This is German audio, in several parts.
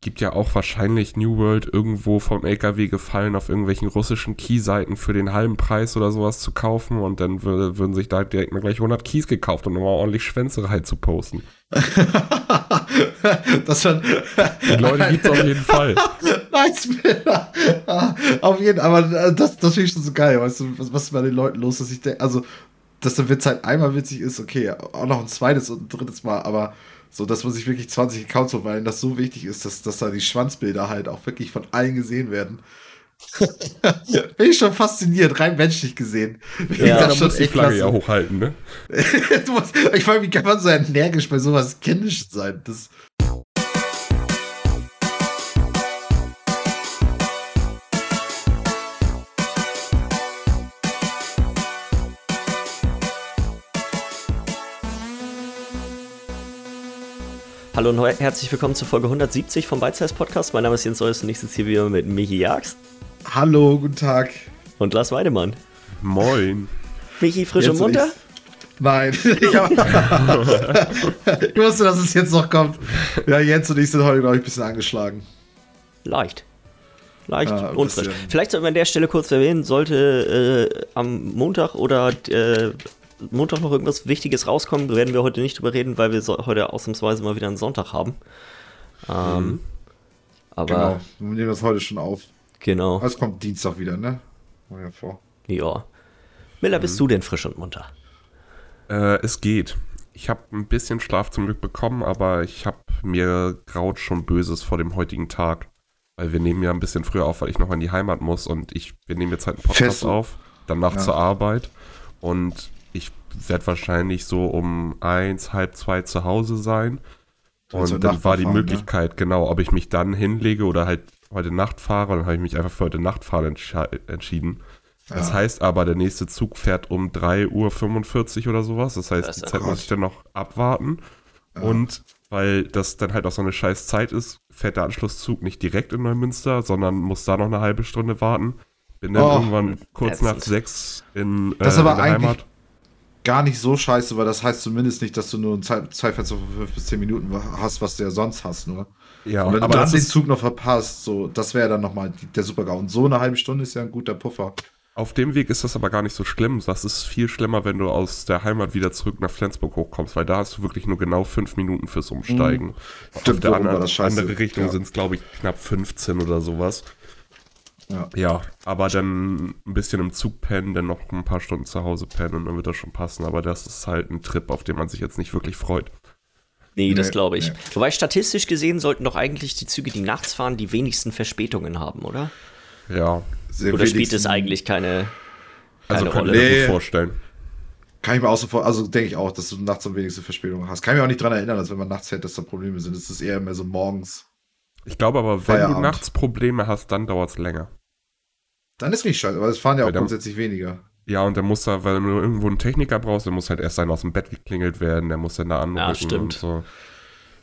gibt ja auch wahrscheinlich New World irgendwo vom LKW gefallen, auf irgendwelchen russischen Key-Seiten für den halben Preis oder sowas zu kaufen und dann würden sich da direkt mal gleich 100 Keys gekauft, um nochmal ordentlich Schwänzerei zu posten. das schon. Die Leute gibt es auf jeden Fall. nice, ah, Auf jeden Fall, aber äh, das, das finde ich schon so geil, weißt du, was, was ist bei den Leuten los, dass ich denke, also, dass der Witz halt einmal witzig ist, okay, auch noch ein zweites und ein drittes Mal, aber so, dass man sich wirklich 20 Accounts holt, weil das so wichtig ist, dass, dass da die Schwanzbilder halt auch wirklich von allen gesehen werden. Bin ich schon fasziniert, rein menschlich gesehen. Ja, da muss die Flagge ja hochhalten, ne? musst, ich frage, wie kann man so energisch bei sowas kindisch sein? Das Hallo und herzlich willkommen zur Folge 170 vom Bite Podcast. Mein Name ist Jens Solles und ich sitze hier wieder mit Michi Jags. Hallo, guten Tag. Und Lars Weidemann. Moin. Michi, frisch jetzt und munter? Nein. Ich, hab, ich wusste, dass es jetzt noch kommt. Ja, Jens und ich sind heute, glaube ich, ein bisschen angeschlagen. Leicht. Leicht ja, unfrisch. Vielleicht sollten wir an der Stelle kurz erwähnen, sollte äh, am Montag oder äh, Montag noch irgendwas Wichtiges rauskommt, werden wir heute nicht drüber reden, weil wir so, heute ausnahmsweise mal wieder einen Sonntag haben. Ähm, mhm. Aber. Genau, wir nehmen das heute schon auf. Genau. Es kommt Dienstag wieder, ne? Ja, vor. Ja. Miller, bist mhm. du denn frisch und munter? Äh, es geht. Ich habe ein bisschen Schlaf zum Glück bekommen, aber ich habe mir graut schon Böses vor dem heutigen Tag. Weil wir nehmen ja ein bisschen früher auf, weil ich noch in die Heimat muss und ich, wir nehmen jetzt halt einen Podcast Fest. auf, danach ja. zur Arbeit. Und ich werde wahrscheinlich so um eins, halb zwei zu Hause sein. Und dann war die fahren, ne? Möglichkeit, ne? genau, ob ich mich dann hinlege oder halt heute Nacht fahre. Dann habe ich mich einfach für heute Nacht fahren entschieden. Ja. Das heißt aber, der nächste Zug fährt um 3.45 Uhr oder sowas. Das heißt, das die Zeit muss ich dann noch abwarten. Ja. Und weil das dann halt auch so eine scheiß Zeit ist, fährt der Anschlusszug nicht direkt in Neumünster, sondern muss da noch eine halbe Stunde warten. Bin dann oh, irgendwann kurz nach sechs in, äh, das aber in der Heimat gar nicht so scheiße, weil das heißt zumindest nicht, dass du nur ein Zeitfenster von 5 bis 10 Minuten hast, was du ja sonst hast, nur. Ja, und wenn aber du dann den Zug noch verpasst, so, das wäre dann nochmal der Super-GAU. Und so eine halbe Stunde ist ja ein guter Puffer. Auf dem Weg ist das aber gar nicht so schlimm. Das ist viel schlimmer, wenn du aus der Heimat wieder zurück nach Flensburg hochkommst, weil da hast du wirklich nur genau fünf Minuten fürs Umsteigen. Mhm. Stimmt, Auf der anderen, andere Richtung ja. sind es, glaube ich, knapp 15 oder sowas. Ja. ja, aber dann ein bisschen im Zug pennen, dann noch ein paar Stunden zu Hause pennen und dann wird das schon passen. Aber das ist halt ein Trip, auf den man sich jetzt nicht wirklich freut. Nee, das glaube ich. Nee. Wobei statistisch gesehen sollten doch eigentlich die Züge, die nachts fahren, die wenigsten Verspätungen haben, oder? Ja. Sehr oder spielt es eigentlich keine, keine also Rolle? Nee. vorstellen. Kann ich mir auch so vor, also denke ich auch, dass du nachts am wenigsten Verspätungen hast. Kann ich mir auch nicht daran erinnern, dass wenn man nachts fährt, dass da Probleme sind. Es ist eher mehr so morgens. Ich glaube aber, wenn Feierabend. du nachts Probleme hast, dann dauert es länger. Dann ist richtig scheiße, aber es fahren ja auch grundsätzlich weniger. Ja, und der muss da, weil du irgendwo einen Techniker brauchst, der muss halt erst sein aus dem Bett geklingelt werden, der muss dann da anrufen ja, stimmt. und so.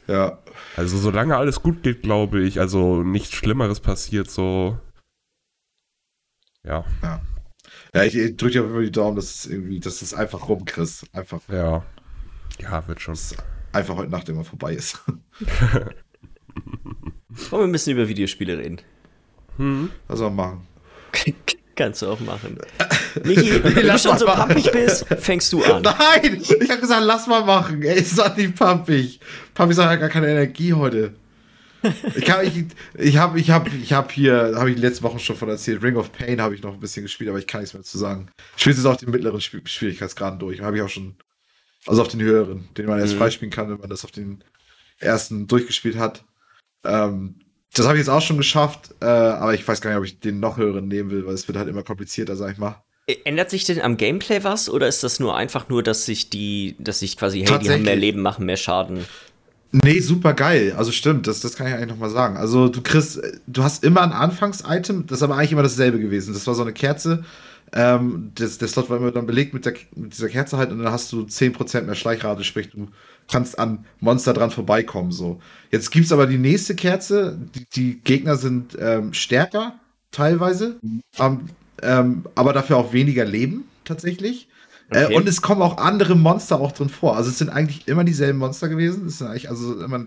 Ja. Also solange alles gut geht, glaube ich, also nichts Schlimmeres passiert, so. Ja. Ja. Ja, ich, ich drücke dir immer die Daumen, dass es irgendwie, dass es einfach rumkriegst. Einfach. Ja. Ja, wird schon. Einfach heute Nacht immer vorbei ist. Wollen wir ein bisschen über Videospiele reden? Hm. Was soll man machen? Kannst du auch machen. Michi, wenn du schon so pappig bist, fängst du an. Nein, ich habe gesagt, lass mal machen. Ey, ist doch nicht pappig. Pappig sagt gar keine Energie heute. Ich habe ich, ich hab, ich hab, ich hab hier, habe ich letzte Woche schon von erzählt, Ring of Pain habe ich noch ein bisschen gespielt, aber ich kann nichts mehr zu sagen. Ich spiele jetzt auf den mittleren Schwierigkeitsgraden durch. Habe ich auch schon, also auf den höheren, den man erst mhm. freispielen kann, wenn man das auf den ersten durchgespielt hat. Ähm, das habe ich jetzt auch schon geschafft, äh, aber ich weiß gar nicht, ob ich den noch höheren nehmen will, weil es wird halt immer komplizierter, sag ich mal. Ändert sich denn am Gameplay was oder ist das nur einfach nur, dass sich die, dass sich quasi, hey, die haben mehr Leben, machen mehr Schaden? Nee, super geil. Also stimmt, das, das kann ich eigentlich nochmal sagen. Also du kriegst, du hast immer ein Anfangs-Item, das ist aber eigentlich immer dasselbe gewesen. Das war so eine Kerze. Ähm, das, der Slot war immer dann belegt mit, der, mit dieser Kerze halt und dann hast du 10% mehr Schleichrate, sprich du kannst an Monster dran vorbeikommen. So. Jetzt gibt es aber die nächste Kerze. Die, die Gegner sind ähm, stärker, teilweise, mhm. ähm, ähm, aber dafür auch weniger Leben, tatsächlich. Äh, okay. Äh, und es kommen auch andere Monster auch drin vor. Also es sind eigentlich immer dieselben Monster gewesen. Es sind eigentlich also immer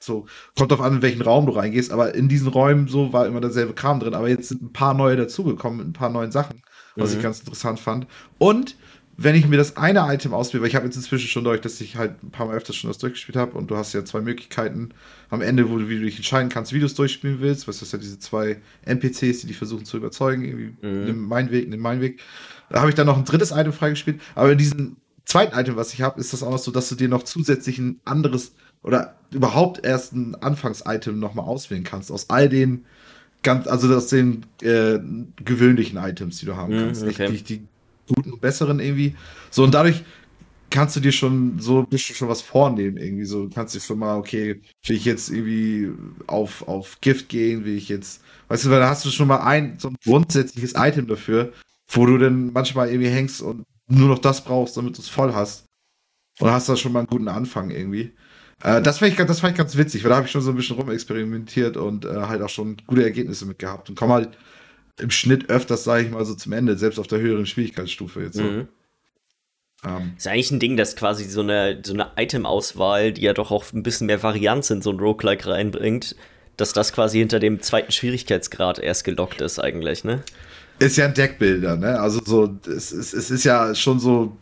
so, kommt drauf an, in welchen Raum du reingehst, aber in diesen Räumen so war immer derselbe Kram drin, aber jetzt sind ein paar neue dazugekommen, ein paar neuen Sachen, was mhm. ich ganz interessant fand. Und wenn ich mir das eine Item auswähle, weil ich habe jetzt inzwischen schon durch, dass ich halt ein paar Mal öfters schon das durchgespielt habe und du hast ja zwei Möglichkeiten am Ende, wo du, wie du dich entscheiden kannst, wie du es durchspielen willst. Was ist ja diese zwei NPCs, die dich versuchen zu überzeugen, irgendwie mhm. nimm meinen Weg, nimm meinen Weg. Da habe ich dann noch ein drittes Item freigespielt, aber in diesem zweiten Item, was ich habe, ist das auch noch so, dass du dir noch zusätzlich ein anderes oder überhaupt erst ein Anfangs-Item nochmal auswählen kannst aus all den ganz, also aus den äh, gewöhnlichen Items, die du haben mhm, kannst. Okay. Nicht die, die guten und besseren irgendwie. So, und dadurch kannst du dir schon so ein bisschen schon was vornehmen, irgendwie. So, kannst du schon mal, okay, will ich jetzt irgendwie auf, auf Gift gehen, will ich jetzt, weißt du, weil da hast du schon mal ein, so ein grundsätzliches Item dafür, wo du dann manchmal irgendwie hängst und nur noch das brauchst, damit du es voll hast. Und hast da schon mal einen guten Anfang irgendwie. Äh, das, fand ich, das fand ich ganz witzig, weil da habe ich schon so ein bisschen rumexperimentiert und äh, halt auch schon gute Ergebnisse mit gehabt und komme halt im Schnitt öfters, sage ich mal, so zum Ende, selbst auf der höheren Schwierigkeitsstufe jetzt so. Mhm. Ähm, ist eigentlich ein Ding, dass quasi so eine, so eine Item-Auswahl, die ja doch auch ein bisschen mehr Varianz in so ein Roguelike reinbringt, dass das quasi hinter dem zweiten Schwierigkeitsgrad erst gelockt ist, eigentlich, ne? Ist ja ein Deckbilder, ne? Also so, es, es, es ist ja schon so,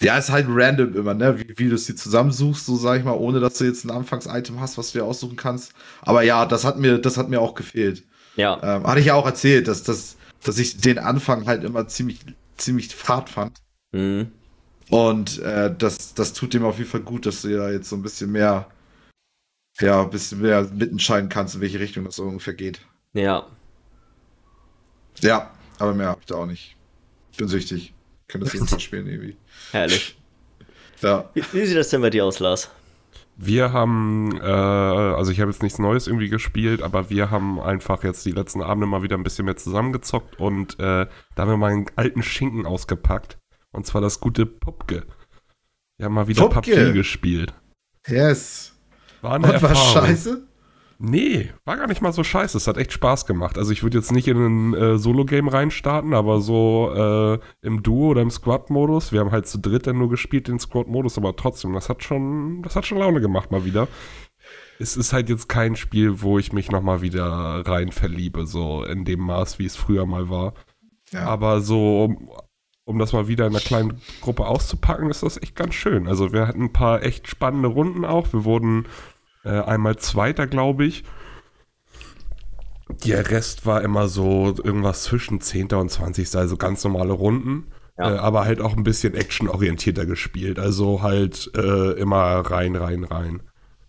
ja, ist halt random immer, ne? Wie, wie du es dir zusammensuchst, so sag ich mal, ohne dass du jetzt ein Anfangs-Item hast, was du dir aussuchen kannst. Aber ja, das hat mir, das hat mir auch gefehlt. Ja. Ähm, hatte ich ja auch erzählt, dass, dass, dass ich den Anfang halt immer ziemlich, ziemlich fad fand. Mhm. Und äh, das, das tut dem auf jeden Fall gut, dass du ja jetzt so ein bisschen mehr, ja, ein bisschen mehr mitentscheiden kannst, in welche Richtung das ungefähr geht. Ja. Ja, aber mehr hab ich da auch nicht. Ich bin süchtig. Ich kann das jeden Tag spielen irgendwie. Herrlich. Ja. Wie, wie sieht das denn bei dir aus, Lars? Wir haben, äh, also ich habe jetzt nichts Neues irgendwie gespielt, aber wir haben einfach jetzt die letzten Abende mal wieder ein bisschen mehr zusammengezockt und äh, da haben wir mal einen alten Schinken ausgepackt. Und zwar das gute Pupke. Wir haben mal wieder Pupke. PUBG gespielt. Yes. War eine und war scheiße? Nee, war gar nicht mal so scheiße. Es hat echt Spaß gemacht. Also ich würde jetzt nicht in ein äh, Solo-Game reinstarten, aber so äh, im Duo oder im Squad-Modus. Wir haben halt zu dritt dann nur gespielt, den Squad-Modus, aber trotzdem, das hat schon, das hat schon Laune gemacht mal wieder. Es ist halt jetzt kein Spiel, wo ich mich nochmal wieder rein verliebe, so in dem Maß, wie es früher mal war. Ja. Aber so, um, um das mal wieder in einer kleinen Gruppe auszupacken, ist das echt ganz schön. Also wir hatten ein paar echt spannende Runden auch. Wir wurden äh, einmal Zweiter, glaube ich. Der Rest war immer so irgendwas zwischen 10. und 20. Also ganz normale Runden. Ja. Äh, aber halt auch ein bisschen actionorientierter gespielt. Also halt äh, immer rein, rein, rein.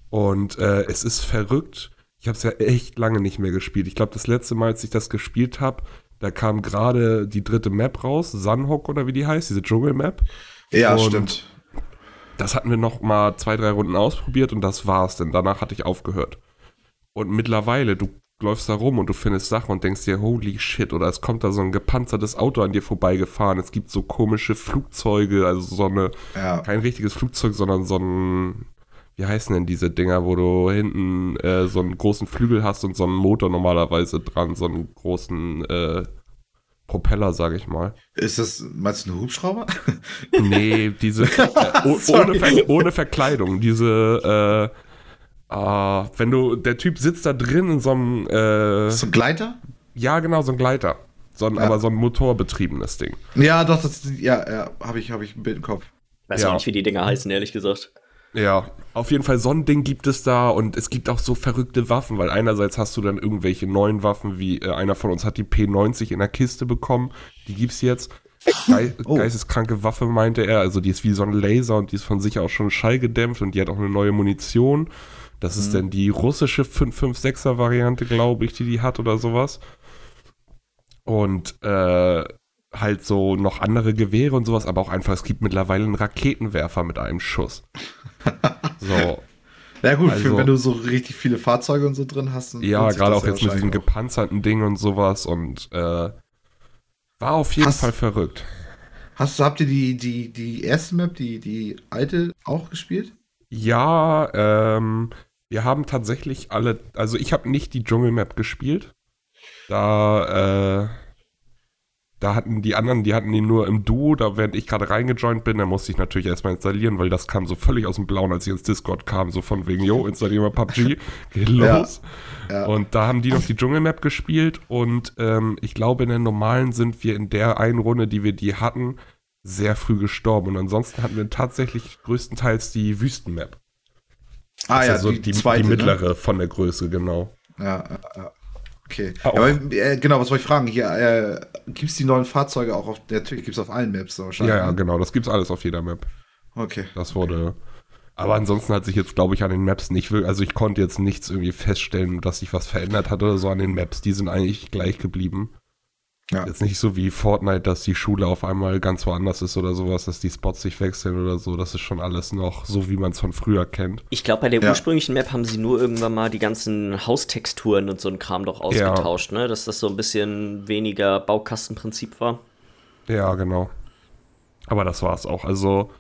Und äh, es ist verrückt. Ich habe es ja echt lange nicht mehr gespielt. Ich glaube, das letzte Mal, als ich das gespielt habe, da kam gerade die dritte Map raus, Sunhawk oder wie die heißt, diese Dschungel-Map. Ja, Und stimmt. Das hatten wir noch mal zwei, drei Runden ausprobiert und das war's, denn danach hatte ich aufgehört. Und mittlerweile, du läufst da rum und du findest Sachen und denkst dir, holy shit, oder es kommt da so ein gepanzertes Auto an dir vorbeigefahren, es gibt so komische Flugzeuge, also so eine, ja. kein richtiges Flugzeug, sondern so ein, wie heißen denn diese Dinger, wo du hinten äh, so einen großen Flügel hast und so einen Motor normalerweise dran, so einen großen äh, Propeller, sage ich mal. Ist das, meinst du ein Hubschrauber? Nee, diese, äh, ohne, Ver ohne, Verkleidung, diese, äh, äh, wenn du, der Typ sitzt da drin in so einem, äh, So ein Gleiter? Ja, genau, so ein Gleiter. So ein, ja. Aber so ein motorbetriebenes Ding. Ja, doch, das, ja, ja, habe ich, hab ich ein Bild im Kopf. Weiß ja. auch nicht, wie die Dinger heißen, ehrlich gesagt. Ja, auf jeden Fall so ein Ding gibt es da und es gibt auch so verrückte Waffen, weil einerseits hast du dann irgendwelche neuen Waffen, wie äh, einer von uns hat die P90 in der Kiste bekommen, die gibt's jetzt. Ge oh. Geisteskranke Waffe, meinte er, also die ist wie so ein Laser und die ist von sich auch schon schallgedämpft und die hat auch eine neue Munition. Das mhm. ist dann die russische 556er Variante, glaube ich, die die hat oder sowas. Und äh, halt so noch andere Gewehre und sowas, aber auch einfach, es gibt mittlerweile einen Raketenwerfer mit einem Schuss. so. Ja gut, also, für, wenn du so richtig viele Fahrzeuge und so drin hast. Ja, gerade auch jetzt mit diesem gepanzerten Ding und sowas und äh, war auf jeden hast, Fall verrückt. Hast, habt ihr die, die, die erste Map, die, die alte, auch gespielt? Ja, ähm, wir haben tatsächlich alle, also ich habe nicht die Dschungelmap gespielt. Da, äh, da hatten die anderen, die hatten ihn nur im Duo, da während ich gerade reingejoint bin, da musste ich natürlich erstmal installieren, weil das kam so völlig aus dem Blauen, als ich ins Discord kam, so von wegen, yo, installieren wir PUBG, geht los. Ja, ja. Und da haben die noch die Dschungelmap gespielt und ähm, ich glaube, in der normalen sind wir in der einen Runde, die wir die hatten, sehr früh gestorben. Und ansonsten hatten wir tatsächlich größtenteils die Wüstenmap. Ah ja, also die, die, zweite, die ne? mittlere ne? von der Größe, genau. Ja, ja. Okay. Ja, aber, äh, genau, was wollte ich fragen? Hier, äh, gibt es die neuen Fahrzeuge auch auf, natürlich gibt es auf allen Maps wahrscheinlich. Ja, ja, genau, das gibt es alles auf jeder Map. Okay. Das wurde, aber ansonsten hat sich jetzt, glaube ich, an den Maps nicht wirklich, also ich konnte jetzt nichts irgendwie feststellen, dass sich was verändert hat oder so an den Maps, die sind eigentlich gleich geblieben. Ja. Jetzt nicht so wie Fortnite, dass die Schule auf einmal ganz woanders ist oder sowas, dass die Spots sich wechseln oder so. Das ist schon alles noch so, wie man es von früher kennt. Ich glaube, bei der ja. ursprünglichen Map haben sie nur irgendwann mal die ganzen Haustexturen und so ein Kram doch ausgetauscht, ja. ne? Dass das so ein bisschen weniger Baukastenprinzip war. Ja, genau. Aber das war es auch. Also,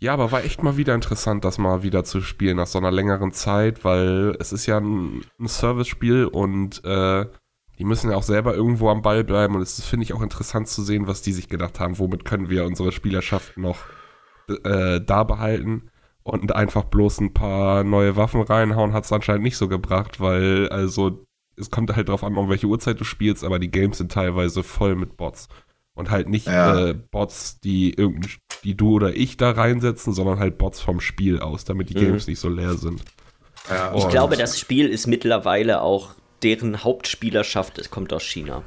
ja, aber war echt mal wieder interessant, das mal wieder zu spielen nach so einer längeren Zeit, weil es ist ja ein, ein Service-Spiel und äh, die müssen ja auch selber irgendwo am Ball bleiben und es finde ich auch interessant zu sehen, was die sich gedacht haben. Womit können wir unsere Spielerschaft noch äh, da behalten? Und einfach bloß ein paar neue Waffen reinhauen hat es anscheinend nicht so gebracht, weil also es kommt halt darauf an, um welche Uhrzeit du spielst, aber die Games sind teilweise voll mit Bots. Und halt nicht ja. äh, Bots, die, die du oder ich da reinsetzen, sondern halt Bots vom Spiel aus, damit die mhm. Games nicht so leer sind. Ja, ich glaube, das Spiel ist mittlerweile auch deren Hauptspielerschaft es kommt aus China.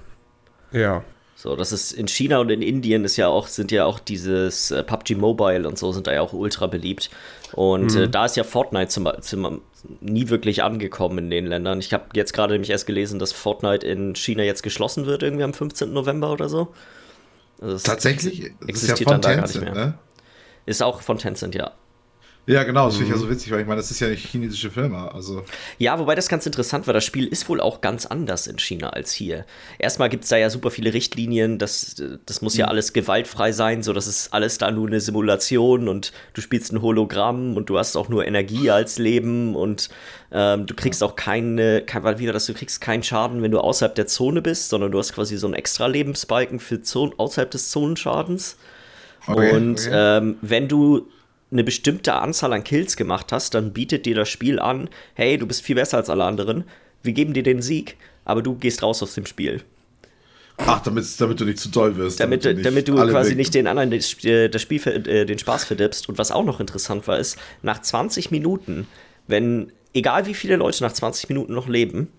Ja. So, das ist in China und in Indien ist ja auch, sind ja auch dieses äh, PUBG Mobile und so sind da ja auch ultra beliebt. Und äh, mhm. äh, da ist ja Fortnite zum, zum, nie wirklich angekommen in den Ländern. Ich habe jetzt gerade nämlich erst gelesen, dass Fortnite in China jetzt geschlossen wird, irgendwie am 15. November oder so. Also Tatsächlich? Existiert ist ja von dann Tencent, da gar nicht mehr. Ne? Ist auch von Tencent, ja. Ja, genau, das finde ich ja mhm. so witzig, weil ich meine, das ist ja eine chinesische Firma. Also. Ja, wobei das ganz interessant war, das Spiel ist wohl auch ganz anders in China als hier. Erstmal gibt es da ja super viele Richtlinien, das, das muss ja mhm. alles gewaltfrei sein, so das ist alles da nur eine Simulation und du spielst ein Hologramm und du hast auch nur Energie als Leben und ähm, du kriegst auch keine, kein, wieder, dass du kriegst keinen Schaden, wenn du außerhalb der Zone bist, sondern du hast quasi so einen extra Lebensbalken für Zon außerhalb des Zonenschadens. Okay, und okay. Ähm, wenn du eine bestimmte Anzahl an Kills gemacht hast, dann bietet dir das Spiel an, hey, du bist viel besser als alle anderen, wir geben dir den Sieg, aber du gehst raus aus dem Spiel. Ach, damit, damit du nicht zu toll wirst. Damit, damit du, damit du quasi weg. nicht den anderen das Spiel, äh, den Spaß verdirbst. Und was auch noch interessant war, ist, nach 20 Minuten, wenn, egal wie viele Leute nach 20 Minuten noch leben,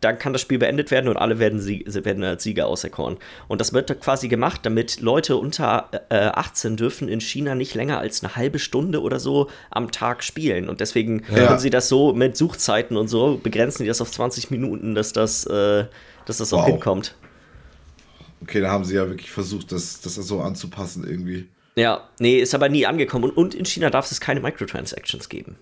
dann kann das Spiel beendet werden und alle werden, Sieg, werden als Sieger auserkoren. Und das wird quasi gemacht, damit Leute unter äh, 18 dürfen in China nicht länger als eine halbe Stunde oder so am Tag spielen. Und deswegen ja. können sie das so mit Suchzeiten und so, begrenzen die das auf 20 Minuten, dass das, äh, dass das wow. auch hinkommt. Okay, da haben sie ja wirklich versucht, das, das so anzupassen irgendwie. Ja, nee, ist aber nie angekommen. Und, und in China darf es keine Microtransactions geben.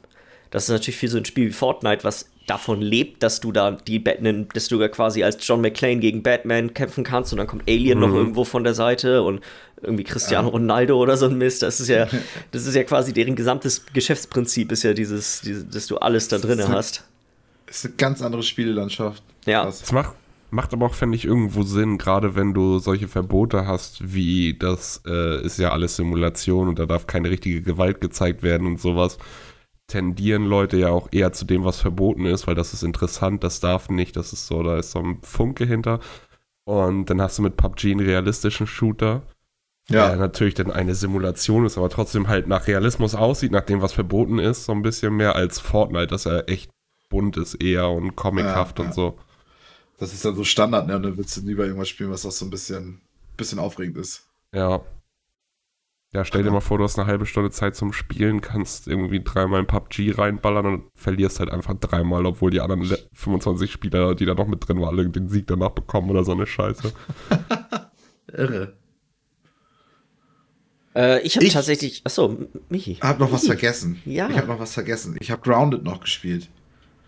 Das ist natürlich für so ein Spiel wie Fortnite, was davon lebt, dass du da die Batman, dass du da quasi als John McClane gegen Batman kämpfen kannst und dann kommt Alien mhm. noch irgendwo von der Seite und irgendwie Cristiano ja. Ronaldo oder so ein Mist. Das ist ja, das ist ja quasi deren gesamtes Geschäftsprinzip, ist ja dieses, dieses dass du alles da drin hast. Das ist eine ganz andere Spielelandschaft. Ja. Das macht, macht aber auch, finde ich, irgendwo Sinn, gerade wenn du solche Verbote hast, wie das äh, ist ja alles Simulation und da darf keine richtige Gewalt gezeigt werden und sowas tendieren Leute ja auch eher zu dem, was verboten ist, weil das ist interessant, das darf nicht, das ist so, da ist so ein Funke hinter. Und dann hast du mit PUBG einen realistischen Shooter, ja. der natürlich dann eine Simulation ist, aber trotzdem halt nach Realismus aussieht, nach dem, was verboten ist, so ein bisschen mehr als Fortnite, dass er echt bunt ist eher und comichaft ja, ja. und so. Das ist dann so Standard, ne? Und dann willst du lieber irgendwas spielen, was auch so ein bisschen, bisschen aufregend ist. Ja, ja, stell dir mal vor, du hast eine halbe Stunde Zeit zum Spielen, kannst irgendwie dreimal in PUBG reinballern und verlierst halt einfach dreimal, obwohl die anderen 25 Spieler, die da noch mit drin waren, alle den Sieg danach bekommen oder so eine Scheiße. Irre. Äh, ich habe tatsächlich. Achso, Michi. Hab noch was vergessen. Ja. Ich habe noch was vergessen. Ich habe Grounded noch gespielt.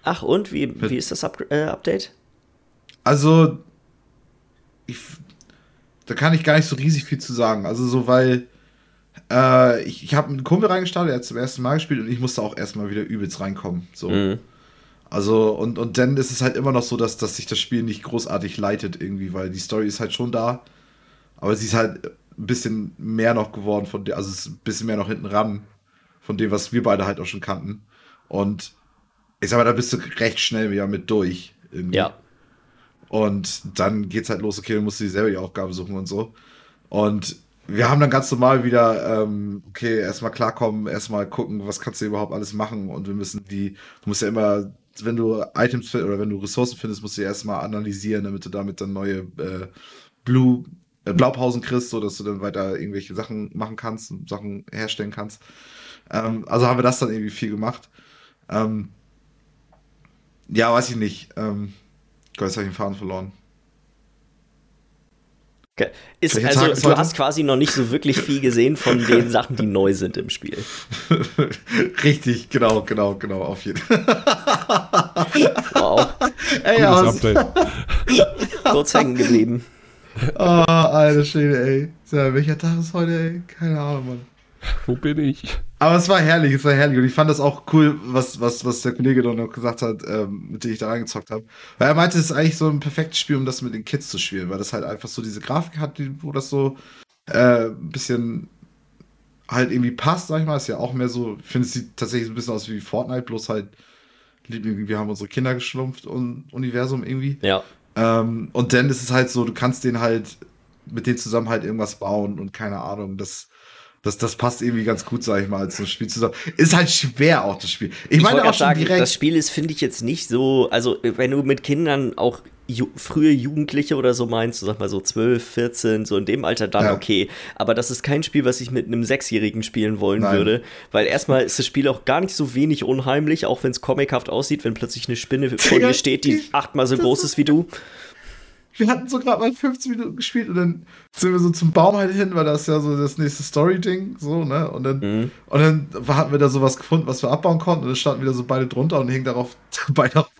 Ach, und? Wie, wie ist das Up äh, Update? Also, ich, da kann ich gar nicht so riesig viel zu sagen. Also, so, weil äh, ich ich habe einen Kumpel reingestartet, er hat zum ersten Mal gespielt und ich musste auch erstmal wieder übelst reinkommen. So. Mhm. Also, und, und dann ist es halt immer noch so, dass, dass sich das Spiel nicht großartig leitet irgendwie, weil die Story ist halt schon da. Aber sie ist halt ein bisschen mehr noch geworden von der, also es ist ein bisschen mehr noch hinten ran von dem, was wir beide halt auch schon kannten. Und ich sag mal, da bist du recht schnell wieder mit durch. Irgendwie. Ja. Und dann geht's halt los, okay, dann musst du dir selber die Aufgabe suchen und so. Und wir haben dann ganz normal wieder, ähm, okay, erstmal klarkommen, erstmal gucken, was kannst du überhaupt alles machen. Und wir müssen die, du musst ja immer, wenn du Items oder wenn du Ressourcen findest, musst du die erstmal analysieren, damit du damit dann neue äh, Blue, äh, Blaupausen kriegst, sodass du dann weiter irgendwelche Sachen machen kannst und Sachen herstellen kannst. Ähm, also haben wir das dann irgendwie viel gemacht. Ähm, ja, weiß ich nicht. Ähm, Gott, jetzt habe ich den Faden verloren. Ist, also, du hast quasi noch nicht so wirklich viel gesehen von den Sachen, die neu sind im Spiel. Richtig, genau, genau, genau, auf jeden Fall. wow. Ey, aus. Kurz hängen geblieben. Oh, alter Schwede, ey. So, welcher Tag ist heute, ey? Keine Ahnung, Mann. Wo bin ich? Aber es war herrlich, es war herrlich. Und ich fand das auch cool, was, was, was der Kollege dann noch gesagt hat, ähm, mit dem ich da reingezockt habe. Weil er meinte, es ist eigentlich so ein perfektes Spiel, um das mit den Kids zu spielen, weil das halt einfach so diese Grafik hat, wo das so äh, ein bisschen halt irgendwie passt, sag ich mal. Ist ja auch mehr so, ich finde, es sieht tatsächlich so ein bisschen aus wie Fortnite, bloß halt, wir haben unsere Kinder geschlumpft und Universum irgendwie. Ja. Ähm, und dann ist es halt so, du kannst den halt mit denen zusammen halt irgendwas bauen und keine Ahnung, das das, das passt irgendwie ganz gut, sag ich mal, als ein Spiel zusammen. Ist halt schwer auch das Spiel. Ich, ich meine auch schon sagen, direkt. Das Spiel ist, finde ich, jetzt nicht so, also wenn du mit Kindern auch ju frühe Jugendliche oder so meinst, sag mal so 12, 14, so in dem Alter, dann ja. okay. Aber das ist kein Spiel, was ich mit einem Sechsjährigen spielen wollen Nein. würde. Weil erstmal ist das Spiel auch gar nicht so wenig unheimlich, auch wenn es comichaft aussieht, wenn plötzlich eine Spinne vor dir steht, die achtmal so groß ist wie du wir hatten so gerade mal 15 Minuten gespielt und dann sind wir so zum Baum halt hin, weil das ist ja so das nächste Story-Ding, so, ne? Und dann, mhm. und dann hatten wir da sowas gefunden, was wir abbauen konnten und dann standen wieder so beide drunter und hingen darauf beide auf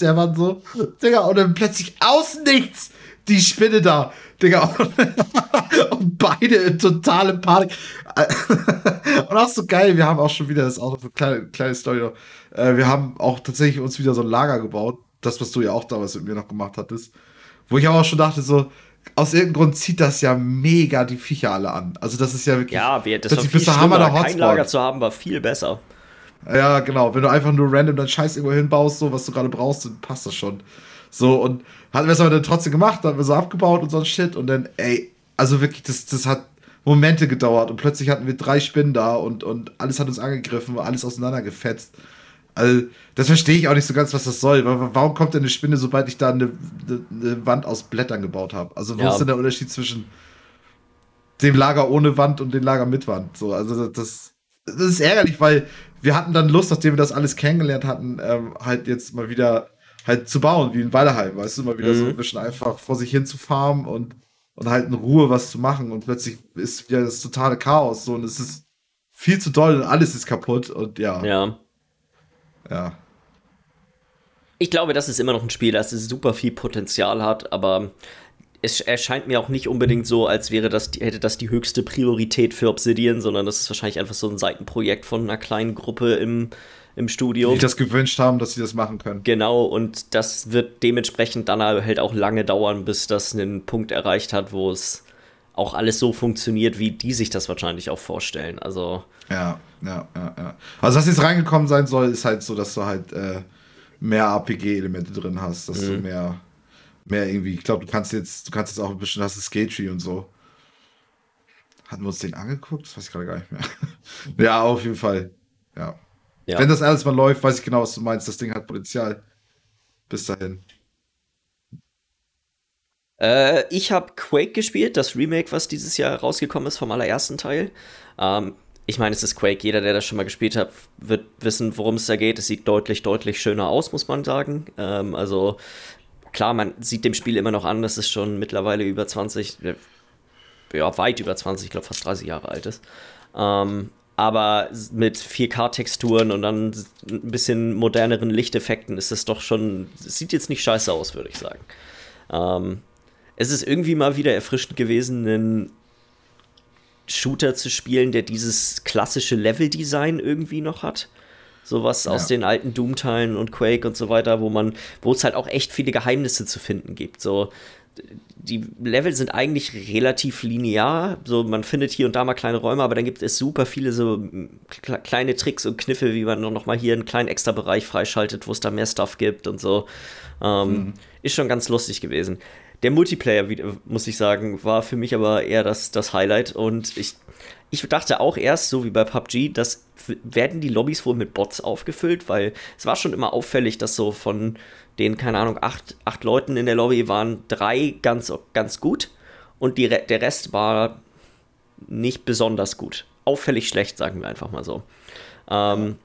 der Wand so. Digga, und dann plötzlich aus nichts die Spinne da, Digga. und beide in totale Panik. und auch so geil, wir haben auch schon wieder, das ist auch eine kleine, kleine Story. Äh, wir haben auch tatsächlich uns wieder so ein Lager gebaut. Das, was du ja auch damals mit mir noch gemacht hattest. Wo ich aber auch schon dachte, so, aus irgendeinem Grund zieht das ja mega die Viecher alle an. Also das ist ja wirklich. Ja, wir, das war viel Hammer der Kein Lager zu haben war viel besser. Ja, genau. Wenn du einfach nur random deinen Scheiß irgendwo hinbaust, so was du gerade brauchst, dann passt das schon. So, und hatten wir es aber dann trotzdem gemacht, dann haben wir so abgebaut und so ein Shit und dann, ey, also wirklich, das, das hat Momente gedauert und plötzlich hatten wir drei Spinnen da und, und alles hat uns angegriffen, alles auseinandergefetzt. Also, das verstehe ich auch nicht so ganz, was das soll. Warum kommt denn eine Spinne, sobald ich da eine, eine Wand aus Blättern gebaut habe? Also, wo ja. ist denn der Unterschied zwischen dem Lager ohne Wand und dem Lager mit Wand? So, also, das, das ist ärgerlich, weil wir hatten dann Lust, nachdem wir das alles kennengelernt hatten, ähm, halt jetzt mal wieder halt zu bauen, wie in Wallerheim, weißt du, mal wieder mhm. so ein bisschen einfach vor sich hin zu farmen und, und halt in Ruhe was zu machen und plötzlich ist wieder das totale Chaos so und es ist viel zu doll und alles ist kaputt und ja. Ja ja. Ich glaube, das ist immer noch ein Spiel, das super viel Potenzial hat, aber es erscheint mir auch nicht unbedingt so, als wäre das, hätte das die höchste Priorität für Obsidian, sondern das ist wahrscheinlich einfach so ein Seitenprojekt von einer kleinen Gruppe im, im Studio. Die das gewünscht haben, dass sie das machen können. Genau, und das wird dementsprechend dann halt auch lange dauern, bis das einen Punkt erreicht hat, wo es auch alles so funktioniert, wie die sich das wahrscheinlich auch vorstellen. Also. Ja, ja, ja, ja. Also, was jetzt reingekommen sein soll, ist halt so, dass du halt äh, mehr RPG-Elemente drin hast, dass mhm. du mehr, mehr irgendwie, ich glaube, du kannst jetzt, du kannst jetzt auch ein bisschen, hast du Skate Tree und so. Hatten wir uns den angeguckt? Das weiß ich gerade gar nicht mehr. ja, auf jeden Fall. Ja. ja. Wenn das alles mal läuft, weiß ich genau, was du meinst. Das Ding hat Potenzial. Bis dahin. Äh, ich habe Quake gespielt, das Remake, was dieses Jahr rausgekommen ist vom allerersten Teil. Ähm, ich meine, es ist Quake. Jeder, der das schon mal gespielt hat, wird wissen, worum es da geht. Es sieht deutlich, deutlich schöner aus, muss man sagen. Ähm, also klar, man sieht dem Spiel immer noch an, dass es schon mittlerweile über 20, ja, weit über 20, ich glaube fast 30 Jahre alt ist. Ähm, aber mit 4K-Texturen und dann ein bisschen moderneren Lichteffekten ist es doch schon, sieht jetzt nicht scheiße aus, würde ich sagen. Ähm, es ist irgendwie mal wieder erfrischend gewesen, einen Shooter zu spielen, der dieses klassische Level-Design irgendwie noch hat. Sowas ja. aus den alten Doom-Teilen und Quake und so weiter, wo man, wo es halt auch echt viele Geheimnisse zu finden gibt. So, die Level sind eigentlich relativ linear. So, man findet hier und da mal kleine Räume, aber dann gibt es super viele so kleine Tricks und Kniffe, wie man noch mal hier einen kleinen extra Bereich freischaltet, wo es da mehr Stuff gibt und so. Ähm, mhm. Ist schon ganz lustig gewesen. Der Multiplayer, muss ich sagen, war für mich aber eher das, das Highlight. Und ich, ich dachte auch erst, so wie bei PUBG, dass werden die Lobbys wohl mit Bots aufgefüllt, weil es war schon immer auffällig, dass so von den, keine Ahnung, acht, acht Leuten in der Lobby waren drei ganz, ganz gut und die, der Rest war nicht besonders gut. Auffällig schlecht, sagen wir einfach mal so. Ähm,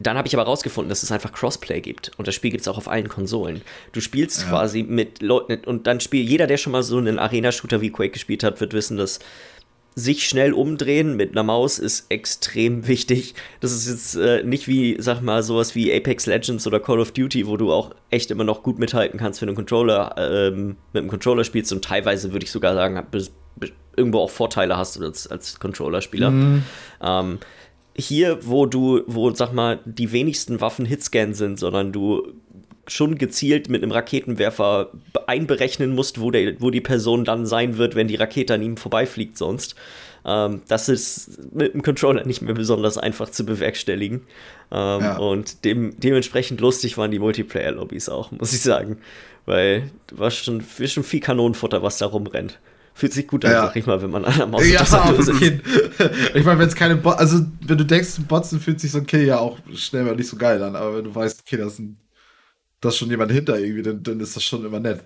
dann habe ich aber rausgefunden, dass es einfach Crossplay gibt. Und das Spiel gibt es auch auf allen Konsolen. Du spielst ja. quasi mit Leuten und dann spielt jeder, der schon mal so einen Arena-Shooter wie Quake gespielt hat, wird wissen, dass sich schnell umdrehen mit einer Maus ist extrem wichtig. Das ist jetzt äh, nicht wie, sag mal, sowas wie Apex Legends oder Call of Duty, wo du auch echt immer noch gut mithalten kannst, wenn du einen Controller ähm, mit einem Controller spielst und teilweise würde ich sogar sagen, irgendwo auch Vorteile hast als, als Controller-Spieler. Mhm. Ähm, hier, wo du, wo, sag mal, die wenigsten Waffen Hitscan sind, sondern du schon gezielt mit einem Raketenwerfer einberechnen musst, wo, der, wo die Person dann sein wird, wenn die Rakete an ihm vorbeifliegt sonst. Ähm, das ist mit dem Controller nicht mehr besonders einfach zu bewerkstelligen. Ähm, ja. Und dem, dementsprechend lustig waren die Multiplayer-Lobbys auch, muss ich sagen. Weil war schon, war schon viel Kanonenfutter, was da rumrennt. Fühlt sich gut an, ja. sag ich mal, wenn man an der Maus ja, okay. Ich meine, wenn es keine Bots, also wenn du denkst, Botzen fühlt sich so ein Kill ja auch schnell mal nicht so geil an, aber wenn du weißt, okay, das ist ein da ist schon jemand hinter irgendwie, dann, dann ist das schon immer nett.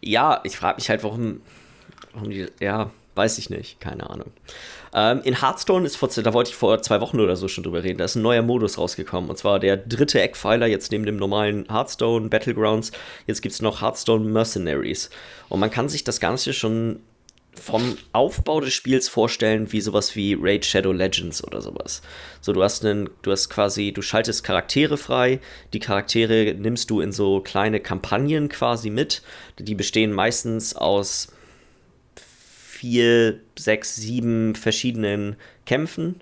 Ja, ich frage mich halt, warum, warum die, ja, weiß ich nicht, keine Ahnung. Ähm, in Hearthstone ist vor, da wollte ich vor zwei Wochen oder so schon drüber reden, da ist ein neuer Modus rausgekommen und zwar der dritte Eckpfeiler jetzt neben dem normalen Hearthstone Battlegrounds. Jetzt gibt es noch Hearthstone Mercenaries und man kann sich das Ganze schon vom Aufbau des Spiels vorstellen wie sowas wie Raid Shadow Legends oder sowas. So, du hast einen, du hast quasi, du schaltest Charaktere frei, die Charaktere nimmst du in so kleine Kampagnen quasi mit. Die bestehen meistens aus vier, sechs, sieben verschiedenen Kämpfen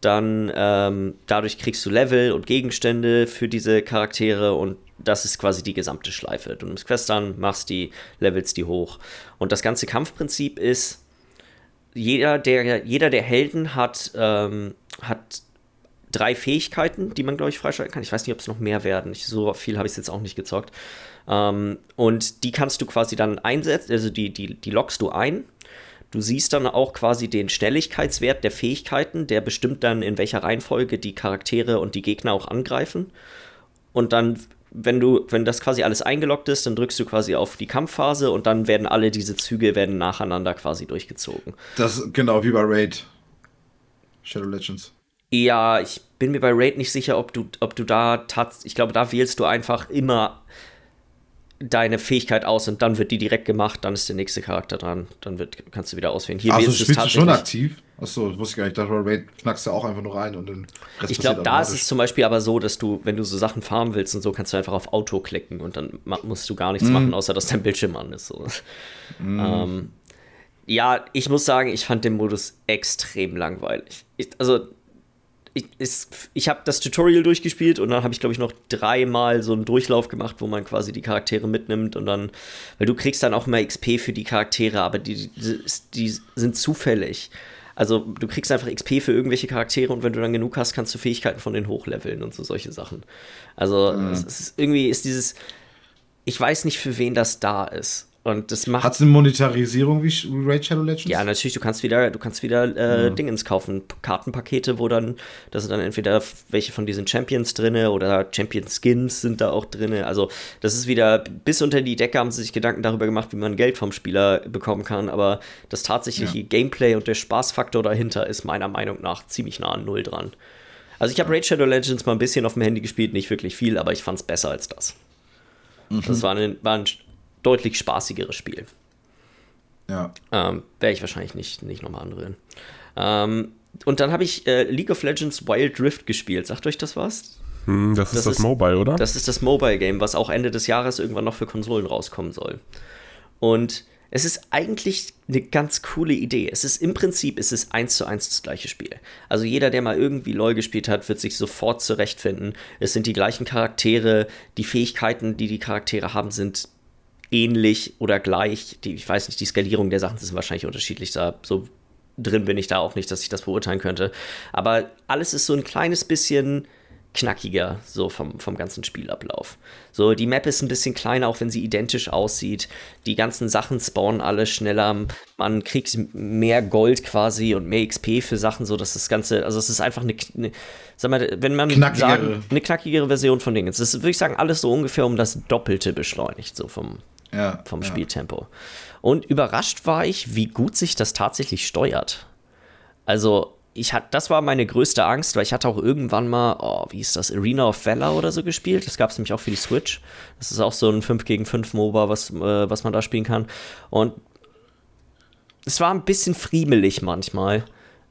dann ähm, dadurch kriegst du Level und Gegenstände für diese Charaktere und das ist quasi die gesamte Schleife. Du nimmst Quests an, machst die, levelst die hoch. Und das ganze Kampfprinzip ist, jeder der, jeder der Helden hat, ähm, hat drei Fähigkeiten, die man, glaube ich, freischalten kann. Ich weiß nicht, ob es noch mehr werden. Ich, so viel habe ich es jetzt auch nicht gezockt. Ähm, und die kannst du quasi dann einsetzen, also die, die, die lockst du ein Du siehst dann auch quasi den Schnelligkeitswert der Fähigkeiten, der bestimmt dann, in welcher Reihenfolge die Charaktere und die Gegner auch angreifen. Und dann, wenn du, wenn das quasi alles eingeloggt ist, dann drückst du quasi auf die Kampfphase und dann werden alle diese Züge werden nacheinander quasi durchgezogen. Das genau wie bei Raid. Shadow Legends. Ja, ich bin mir bei Raid nicht sicher, ob du, ob du da tatsächlich, ich glaube, da wählst du einfach immer deine Fähigkeit aus und dann wird die direkt gemacht, dann ist der nächste Charakter dran, dann wird, kannst du wieder auswählen. Hier also spielst du schon aktiv? Achso, das wusste ich gar nicht. Da Raid knackst du auch einfach nur rein und dann Ich glaube, da ist es zum Beispiel aber so, dass du, wenn du so Sachen farmen willst und so, kannst du einfach auf Auto klicken und dann musst du gar nichts mm. machen, außer dass dein Bildschirm an ist. So. Mm. Ähm, ja, ich muss sagen, ich fand den Modus extrem langweilig. Ich, also ich, ich habe das Tutorial durchgespielt und dann habe ich, glaube ich, noch dreimal so einen Durchlauf gemacht, wo man quasi die Charaktere mitnimmt und dann, weil du kriegst dann auch immer XP für die Charaktere, aber die, die, die sind zufällig. Also du kriegst einfach XP für irgendwelche Charaktere und wenn du dann genug hast, kannst du Fähigkeiten von denen hochleveln und so solche Sachen. Also mhm. es ist, irgendwie ist dieses, ich weiß nicht, für wen das da ist. Und das macht. Hat es eine Monetarisierung wie Raid Shadow Legends? Ja, natürlich, du kannst wieder, du kannst wieder äh, ja. Dingens kaufen, Kartenpakete, wo dann, da sind dann entweder welche von diesen Champions drin oder Champion Skins sind da auch drin. Also, das ist wieder, bis unter die Decke haben sie sich Gedanken darüber gemacht, wie man Geld vom Spieler bekommen kann. Aber das tatsächliche ja. Gameplay und der Spaßfaktor dahinter ist meiner Meinung nach ziemlich nah an Null dran. Also, ich habe Raid Shadow Legends mal ein bisschen auf dem Handy gespielt, nicht wirklich viel, aber ich fand es besser als das. Mhm. Das war ein, war ein deutlich spaßigeres Spiel. Ja. Ähm, Werde ich wahrscheinlich nicht, nicht nochmal anrühren. Ähm, und dann habe ich äh, League of Legends Wild Rift gespielt. Sagt euch das was? Hm, das, das, ist das Mobile, oder? Das ist das Mobile-Game, was auch Ende des Jahres irgendwann noch für Konsolen rauskommen soll. Und es ist eigentlich eine ganz coole Idee. Es ist im Prinzip, es ist eins zu eins das gleiche Spiel. Also jeder, der mal irgendwie LoL gespielt hat, wird sich sofort zurechtfinden. Es sind die gleichen Charaktere, die Fähigkeiten, die die Charaktere haben, sind ähnlich oder gleich. Die, ich weiß nicht, die Skalierung der Sachen ist wahrscheinlich unterschiedlich. Da so drin bin ich da auch nicht, dass ich das beurteilen könnte. Aber alles ist so ein kleines bisschen knackiger, so vom, vom ganzen Spielablauf. So, die Map ist ein bisschen kleiner, auch wenn sie identisch aussieht. Die ganzen Sachen spawnen alle schneller. Man kriegt mehr Gold quasi und mehr XP für Sachen, so dass das Ganze, also es ist einfach eine, eine sag mal, wenn man knackigere. sagen, eine knackigere Version von Dingen. Es ist, würde ich sagen, alles so ungefähr um das Doppelte beschleunigt, so vom, ja, vom ja. Spieltempo. Und überrascht war ich, wie gut sich das tatsächlich steuert. Also, ich hatte, das war meine größte Angst, weil ich hatte auch irgendwann mal, oh, wie ist das, Arena of Valor oder so gespielt. Das gab es nämlich auch für die Switch. Das ist auch so ein 5 gegen 5 MOBA, was, äh, was man da spielen kann. Und es war ein bisschen friemelig manchmal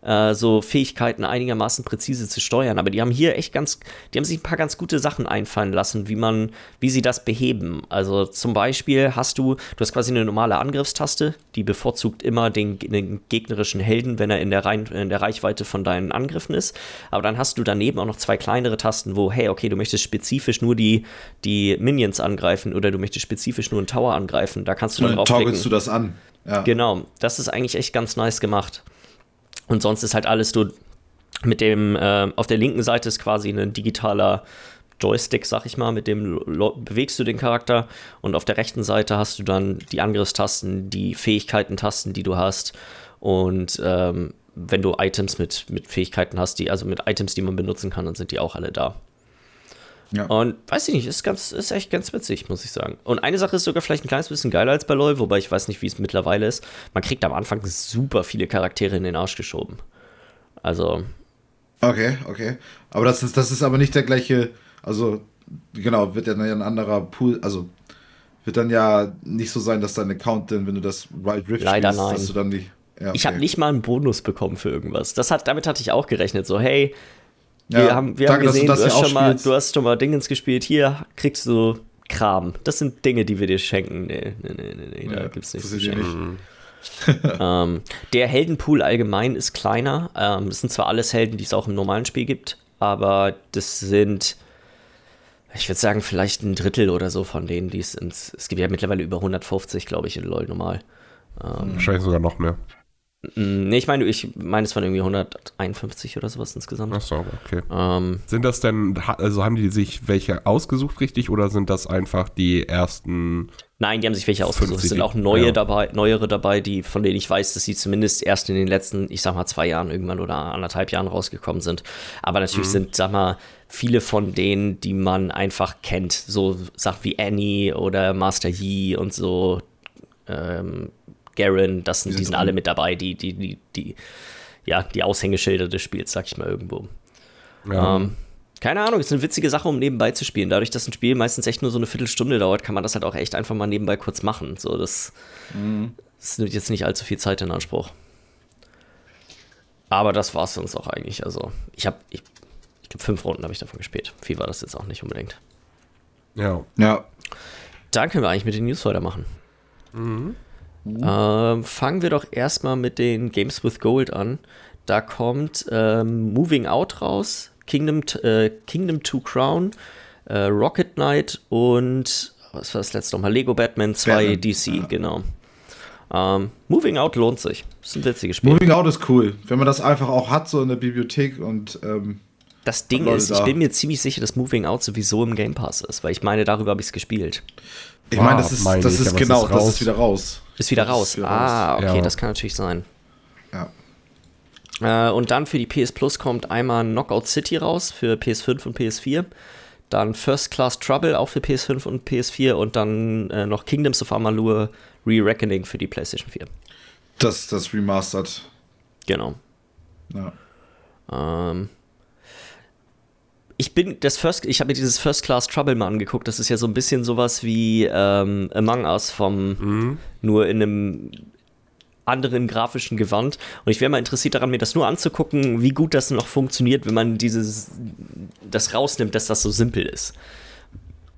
äh, so Fähigkeiten einigermaßen präzise zu steuern. Aber die haben hier echt ganz, die haben sich ein paar ganz gute Sachen einfallen lassen, wie man, wie sie das beheben. Also zum Beispiel hast du, du hast quasi eine normale Angriffstaste, die bevorzugt immer den, den gegnerischen Helden, wenn er in der, Rein, in der Reichweite von deinen Angriffen ist. Aber dann hast du daneben auch noch zwei kleinere Tasten, wo, hey, okay, du möchtest spezifisch nur die, die Minions angreifen oder du möchtest spezifisch nur einen Tower angreifen. Da kannst du dann, dann draufklicken. du das an. Ja. Genau, das ist eigentlich echt ganz nice gemacht. Und sonst ist halt alles du mit dem, äh, auf der linken Seite ist quasi ein digitaler Joystick, sag ich mal, mit dem bewegst du den Charakter und auf der rechten Seite hast du dann die Angriffstasten, die Fähigkeiten-Tasten, die du hast und ähm, wenn du Items mit, mit Fähigkeiten hast, die, also mit Items, die man benutzen kann, dann sind die auch alle da. Ja. Und weiß ich nicht, ist, ganz, ist echt ganz witzig, muss ich sagen. Und eine Sache ist sogar vielleicht ein kleines bisschen geiler als bei LoL, wobei ich weiß nicht, wie es mittlerweile ist. Man kriegt am Anfang super viele Charaktere in den Arsch geschoben. Also. Okay, okay. Aber das ist, das ist aber nicht der gleiche, also genau, wird ja ein anderer Pool, also wird dann ja nicht so sein, dass dein Account dann, wenn du das Wild Rift Leider spielst, nein. dass du dann die. Ja, okay. Ich habe nicht mal einen Bonus bekommen für irgendwas. Das hat, damit hatte ich auch gerechnet. So, hey, wir ja, haben, wir danke, haben gesehen, du, du, hast schon mal, du hast schon mal Dingens gespielt. Hier kriegst du Kram. Das sind Dinge, die wir dir schenken. Nee, nee, nee, nee, nee da ja, gibt's nichts zu schenken. ähm, der Heldenpool allgemein ist kleiner. Ähm, das sind zwar alles Helden, die es auch im normalen Spiel gibt, aber das sind, ich würde sagen, vielleicht ein Drittel oder so von denen, die es ins. Es gibt ja mittlerweile über 150, glaube ich, in LOL normal. Ähm, Wahrscheinlich sogar noch mehr. Mm, nee, ich meine, ich meine, es waren irgendwie 151 oder sowas insgesamt. Ach so, okay. Ähm, sind das denn, also haben die sich welche ausgesucht richtig oder sind das einfach die ersten? Nein, die haben sich welche ausgesucht. Es sind auch neue ja. dabei, neuere dabei, die, von denen ich weiß, dass sie zumindest erst in den letzten, ich sag mal, zwei Jahren irgendwann oder anderthalb Jahren rausgekommen sind. Aber natürlich mhm. sind, sag mal, viele von denen, die man einfach kennt. So Sachen wie Annie oder Master Yi und so. Ähm, Garen, das sind, die sind alle mit dabei, die, die, die, die, ja, die Aushängeschilder des Spiels, sag ich mal irgendwo. Ja. Ähm, keine Ahnung, ist eine witzige Sache, um nebenbei zu spielen. Dadurch, dass ein Spiel meistens echt nur so eine Viertelstunde dauert, kann man das halt auch echt einfach mal nebenbei kurz machen. So, das, mhm. das nimmt jetzt nicht allzu viel Zeit in Anspruch. Aber das war es sonst auch eigentlich. Also, ich habe, ich, ich glaube, fünf Runden habe ich davon gespielt. Viel war das jetzt auch nicht unbedingt. Ja. Ja. Dann können wir eigentlich mit den News weitermachen. Mhm. Ähm, fangen wir doch erstmal mit den Games with Gold an. Da kommt ähm, Moving Out raus, Kingdom, äh, Kingdom to Crown, äh, Rocket Knight und was war das letzte nochmal? Lego Batman 2 Batman. DC, ja. genau. Ähm, Moving Out lohnt sich. Das ist ein witziges Spiel. Moving Out ist cool, wenn man das einfach auch hat, so in der Bibliothek und. Ähm, das Ding ist, ich bin mir ziemlich sicher, dass Moving Out sowieso im Game Pass ist, weil ich meine, darüber habe ich es gespielt. Ich meine, das ist, das ist genau, ist das ist wieder raus. Ist wieder raus. Ist wieder ah, raus. okay, ja. das kann natürlich sein. Ja. Äh, und dann für die PS Plus kommt einmal Knockout City raus für PS5 und PS4. Dann First Class Trouble auch für PS5 und PS4 und dann äh, noch Kingdoms of Amalur Re-Reckoning für die PlayStation 4. Das, das Remastered. Genau. Ja. Ähm, ich bin das First, ich habe mir dieses First Class Trouble mal angeguckt. Das ist ja so ein bisschen sowas wie ähm, Among Us vom mhm. nur in einem anderen grafischen Gewand. Und ich wäre mal interessiert daran, mir das nur anzugucken, wie gut das noch funktioniert, wenn man dieses das rausnimmt, dass das so simpel ist.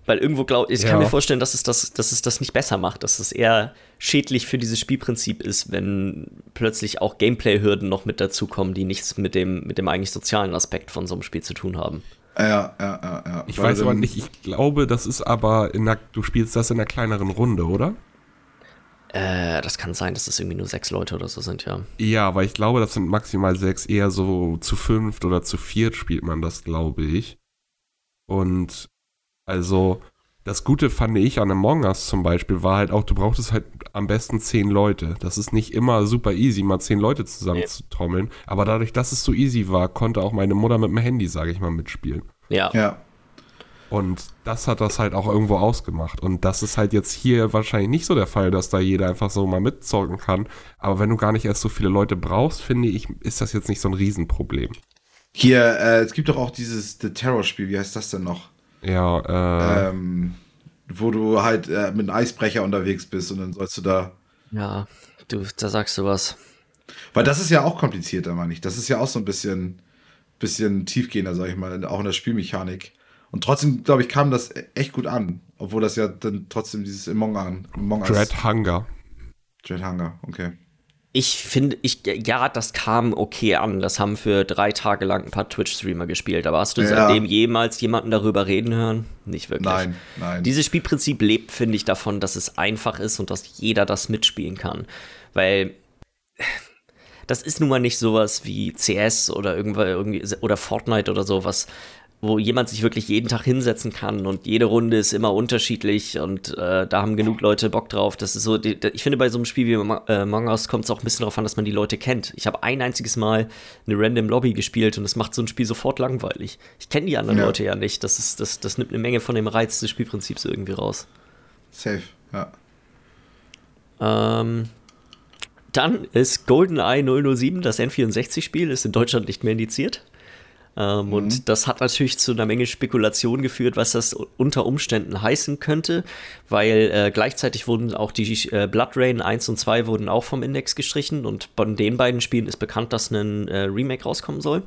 Weil irgendwo glaube ich, ja. kann mir vorstellen, dass es, das, dass es das nicht besser macht, dass es eher schädlich für dieses Spielprinzip ist, wenn plötzlich auch Gameplay-Hürden noch mit dazukommen, die nichts mit dem, mit dem eigentlich sozialen Aspekt von so einem Spiel zu tun haben. Ja, ja, ja, ja. Ich Weil weiß aber nicht, ich glaube, das ist aber in der, du spielst das in einer kleineren Runde, oder? Äh, das kann sein, dass das irgendwie nur sechs Leute oder so sind, ja. Ja, weil ich glaube, das sind maximal sechs, eher so zu fünft oder zu viert spielt man das, glaube ich. Und also, das Gute fand ich an Among Us zum Beispiel war halt auch, du brauchtest halt am besten zehn Leute. Das ist nicht immer super easy, mal zehn Leute zusammen nee. zu trommeln. Aber dadurch, dass es so easy war, konnte auch meine Mutter mit dem Handy, sage ich mal, mitspielen. Ja. Ja. Und das hat das halt auch irgendwo ausgemacht. Und das ist halt jetzt hier wahrscheinlich nicht so der Fall, dass da jeder einfach so mal mitzocken kann. Aber wenn du gar nicht erst so viele Leute brauchst, finde ich, ist das jetzt nicht so ein Riesenproblem. Hier, äh, es gibt doch auch dieses The Terror-Spiel, wie heißt das denn noch? Ja, äh. Ähm, wo du halt äh, mit einem Eisbrecher unterwegs bist und dann sollst du da. Ja, du, da sagst du was. Weil das ist ja auch komplizierter, meine ich. Das ist ja auch so ein bisschen, bisschen tiefgehender, sag ich mal, auch in der Spielmechanik. Und trotzdem, glaube ich, kam das echt gut an. Obwohl das ja dann trotzdem dieses Among, Among Us. Dread Hunger. Dread Hunger, okay. Ich finde, ich, ja, das kam okay an. Das haben für drei Tage lang ein paar Twitch-Streamer gespielt. Aber hast du ja. seitdem jemals jemanden darüber reden hören? Nicht wirklich. Nein, nein. Dieses Spielprinzip lebt, finde ich, davon, dass es einfach ist und dass jeder das mitspielen kann. Weil das ist nun mal nicht sowas wie CS oder irgendwie oder Fortnite oder so, was wo jemand sich wirklich jeden Tag hinsetzen kann und jede Runde ist immer unterschiedlich und äh, da haben genug Leute Bock drauf. Das ist so, die, ich finde, bei so einem Spiel wie äh, Among Us kommt es auch ein bisschen darauf an, dass man die Leute kennt. Ich habe ein einziges Mal eine random Lobby gespielt und es macht so ein Spiel sofort langweilig. Ich kenne die anderen ja. Leute ja nicht. Das, ist, das, das nimmt eine Menge von dem Reiz des Spielprinzips irgendwie raus. Safe, ja. Ähm, dann ist GoldenEye 007, das N64-Spiel, ist in Deutschland nicht mehr indiziert. Ähm, mhm. Und das hat natürlich zu einer Menge Spekulation geführt, was das unter Umständen heißen könnte, weil äh, gleichzeitig wurden auch die äh, Blood Rain 1 und 2 wurden auch vom Index gestrichen und von den beiden Spielen ist bekannt, dass ein äh, Remake rauskommen soll.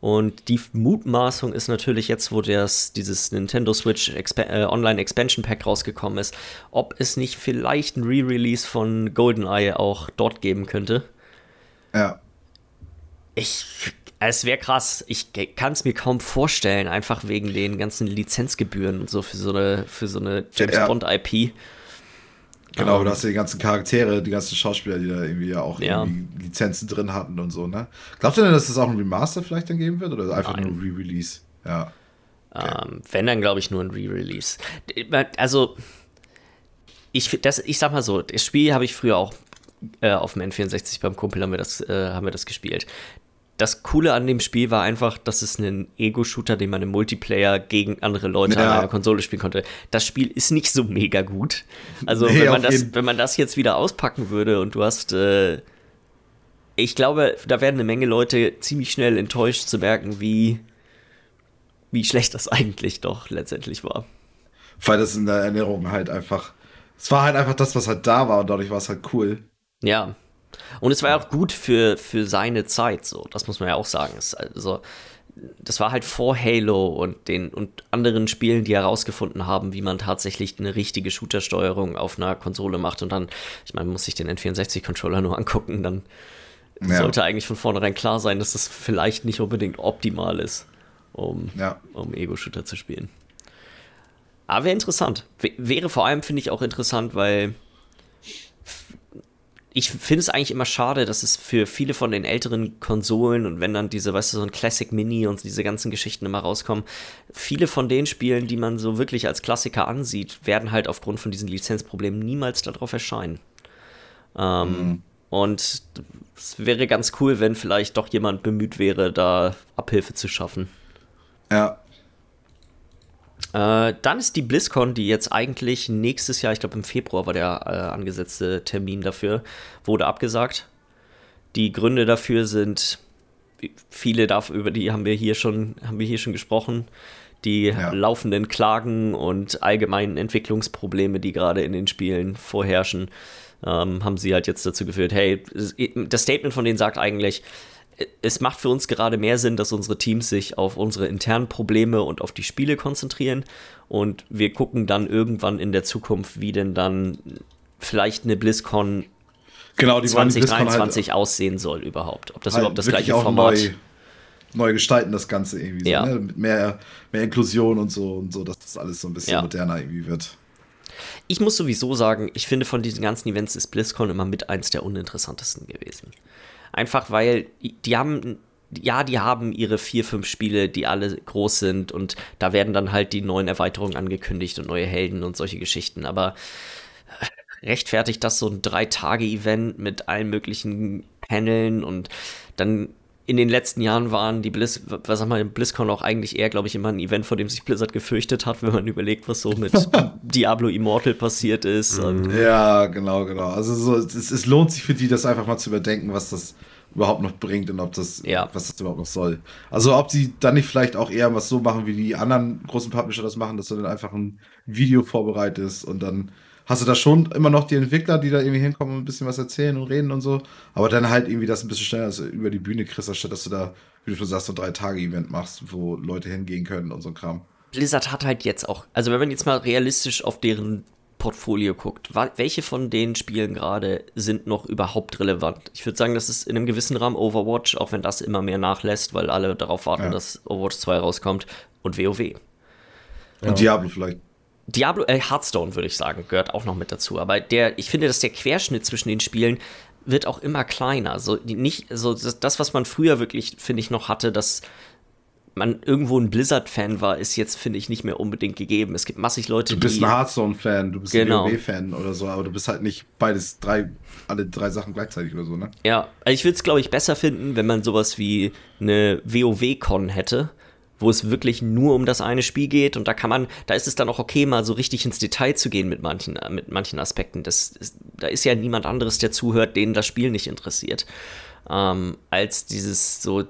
Und die Mutmaßung ist natürlich jetzt, wo das, dieses Nintendo Switch Exp äh, Online Expansion Pack rausgekommen ist, ob es nicht vielleicht ein Re-Release von GoldenEye auch dort geben könnte. Ja. Ich es wäre krass. Ich kann es mir kaum vorstellen, einfach wegen den ganzen Lizenzgebühren und so für so eine, für so eine James ja. Bond IP. Genau, um, du hast ja die ganzen Charaktere, die ganzen Schauspieler, die da irgendwie ja auch ja. Irgendwie Lizenzen drin hatten und so, ne? Glaubst du denn, dass es auch ein Remaster vielleicht dann geben wird oder einfach Nein. nur ein Re-Release? Ja. Okay. Ähm, wenn, dann glaube ich nur ein Re-Release. Also, ich, das, ich sag mal so, das Spiel habe ich früher auch äh, auf dem N64 beim Kumpel haben wir das, äh, haben wir das gespielt das Coole an dem Spiel war einfach, dass es ein Ego-Shooter, den man im Multiplayer gegen andere Leute ja. an einer Konsole spielen konnte. Das Spiel ist nicht so mega gut. Also, nee, wenn, man das, wenn man das jetzt wieder auspacken würde und du hast, äh, ich glaube, da werden eine Menge Leute ziemlich schnell enttäuscht zu merken, wie, wie schlecht das eigentlich doch letztendlich war. Weil das in der Erinnerung halt einfach, es war halt einfach das, was halt da war und dadurch war es halt cool. Ja, und es war ja auch gut für, für seine Zeit, so. Das muss man ja auch sagen. Es, also, das war halt vor Halo und den und anderen Spielen, die herausgefunden haben, wie man tatsächlich eine richtige Shooter-Steuerung auf einer Konsole macht. Und dann, ich meine, man muss sich den N64-Controller nur angucken, dann ja. sollte eigentlich von vornherein klar sein, dass das vielleicht nicht unbedingt optimal ist, um, ja. um Ego-Shooter zu spielen. Aber wäre interessant. W wäre vor allem, finde ich, auch interessant, weil ich finde es eigentlich immer schade, dass es für viele von den älteren Konsolen und wenn dann diese, weißt du, so ein Classic Mini und diese ganzen Geschichten immer rauskommen, viele von den Spielen, die man so wirklich als Klassiker ansieht, werden halt aufgrund von diesen Lizenzproblemen niemals darauf erscheinen. Ähm, mhm. Und es wäre ganz cool, wenn vielleicht doch jemand bemüht wäre, da Abhilfe zu schaffen. Ja, äh, dann ist die BlizzCon, die jetzt eigentlich nächstes Jahr, ich glaube im Februar war der äh, angesetzte Termin dafür, wurde abgesagt. Die Gründe dafür sind viele dafür, über die haben wir hier schon, haben wir hier schon gesprochen. Die ja. laufenden Klagen und allgemeinen Entwicklungsprobleme, die gerade in den Spielen vorherrschen, ähm, haben sie halt jetzt dazu geführt, hey, das Statement von denen sagt eigentlich, es macht für uns gerade mehr Sinn, dass unsere Teams sich auf unsere internen Probleme und auf die Spiele konzentrieren. Und wir gucken dann irgendwann in der Zukunft, wie denn dann vielleicht eine BlizzCon genau, 2023 halt aussehen soll überhaupt. Ob das halt überhaupt das gleiche Format neu, neu gestalten, das Ganze irgendwie. Ja. So, ne? Mit mehr, mehr Inklusion und so und so, dass das alles so ein bisschen ja. moderner irgendwie wird. Ich muss sowieso sagen, ich finde von diesen ganzen Events ist BlizzCon immer mit eins der uninteressantesten gewesen. Einfach weil die haben, ja, die haben ihre vier, fünf Spiele, die alle groß sind und da werden dann halt die neuen Erweiterungen angekündigt und neue Helden und solche Geschichten. Aber rechtfertigt das so ein Drei-Tage-Event mit allen möglichen Paneln und dann in den letzten Jahren waren die Blizz, was sag mal, BlizzCon auch eigentlich eher, glaube ich, immer ein Event, vor dem sich Blizzard gefürchtet hat, wenn man überlegt, was so mit Diablo Immortal passiert ist. Mhm. ja, genau, genau. Also so, es, es, lohnt sich für die, das einfach mal zu überdenken, was das überhaupt noch bringt und ob das, ja. was das überhaupt noch soll. Also ob sie dann nicht vielleicht auch eher was so machen, wie die anderen großen Publisher das machen, dass du dann einfach ein Video vorbereitest und dann hast du da schon immer noch die Entwickler, die da irgendwie hinkommen und ein bisschen was erzählen und reden und so. Aber dann halt irgendwie das ein bisschen schneller also über die Bühne kriegst, anstatt dass du da, wie du schon sagst, so ein Drei-Tage-Event machst, wo Leute hingehen können und so ein Kram. Blizzard hat halt jetzt auch, also wenn man jetzt mal realistisch auf deren Portfolio guckt, welche von den Spielen gerade sind noch überhaupt relevant? Ich würde sagen, das ist in einem gewissen Rahmen Overwatch, auch wenn das immer mehr nachlässt, weil alle darauf warten, ja. dass Overwatch 2 rauskommt und WoW. Und ja. Diablo vielleicht. Diablo, äh, Hearthstone würde ich sagen, gehört auch noch mit dazu. Aber der, ich finde, dass der Querschnitt zwischen den Spielen wird auch immer kleiner. So nicht, so das, was man früher wirklich, finde ich, noch hatte, dass man irgendwo ein Blizzard-Fan war, ist jetzt, finde ich, nicht mehr unbedingt gegeben. Es gibt massig Leute, die. Du bist die, ein Hearthstone-Fan, du bist genau. ein WoW-Fan oder so, aber du bist halt nicht beides, drei, alle drei Sachen gleichzeitig oder so, ne? Ja, also ich würde es, glaube ich, besser finden, wenn man sowas wie eine WoW-Con hätte wo es wirklich nur um das eine Spiel geht und da kann man, da ist es dann auch okay, mal so richtig ins Detail zu gehen mit manchen, mit manchen Aspekten. Das ist, da ist ja niemand anderes, der zuhört, den das Spiel nicht interessiert. Ähm, als dieses so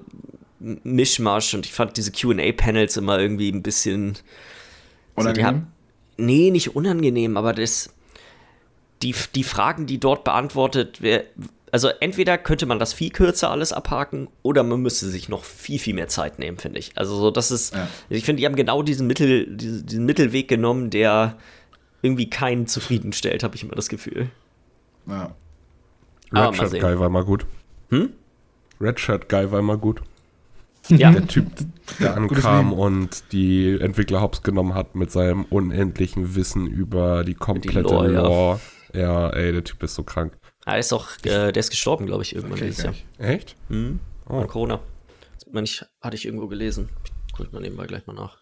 Mischmasch und ich fand diese QA-Panels immer irgendwie ein bisschen. Unangenehm? So, haben, nee, nicht unangenehm, aber das. Die, die Fragen, die dort beantwortet also entweder könnte man das viel kürzer alles abhaken oder man müsste sich noch viel, viel mehr Zeit nehmen, finde ich. Also so, das ist, ja. ich finde, die haben genau diesen, Mittel, diesen Mittelweg genommen, der irgendwie keinen zufriedenstellt, habe ich immer das Gefühl. Ja. Red Shirt Guy war mal gut. Hm? Red Shirt Guy war mal gut. Ja. Der Typ, der ankam und die Entwickler hops genommen hat mit seinem unendlichen Wissen über die komplette die Lore. Lore. Ja. ja, ey, der Typ ist so krank. Ah, er ist auch, äh, der ist gestorben, glaube ich, irgendwann okay, dieses Jahr. Echt? Mhm. Oh. An Corona. Das ich, hatte ich irgendwo gelesen. Guck mal nebenbei gleich mal nach.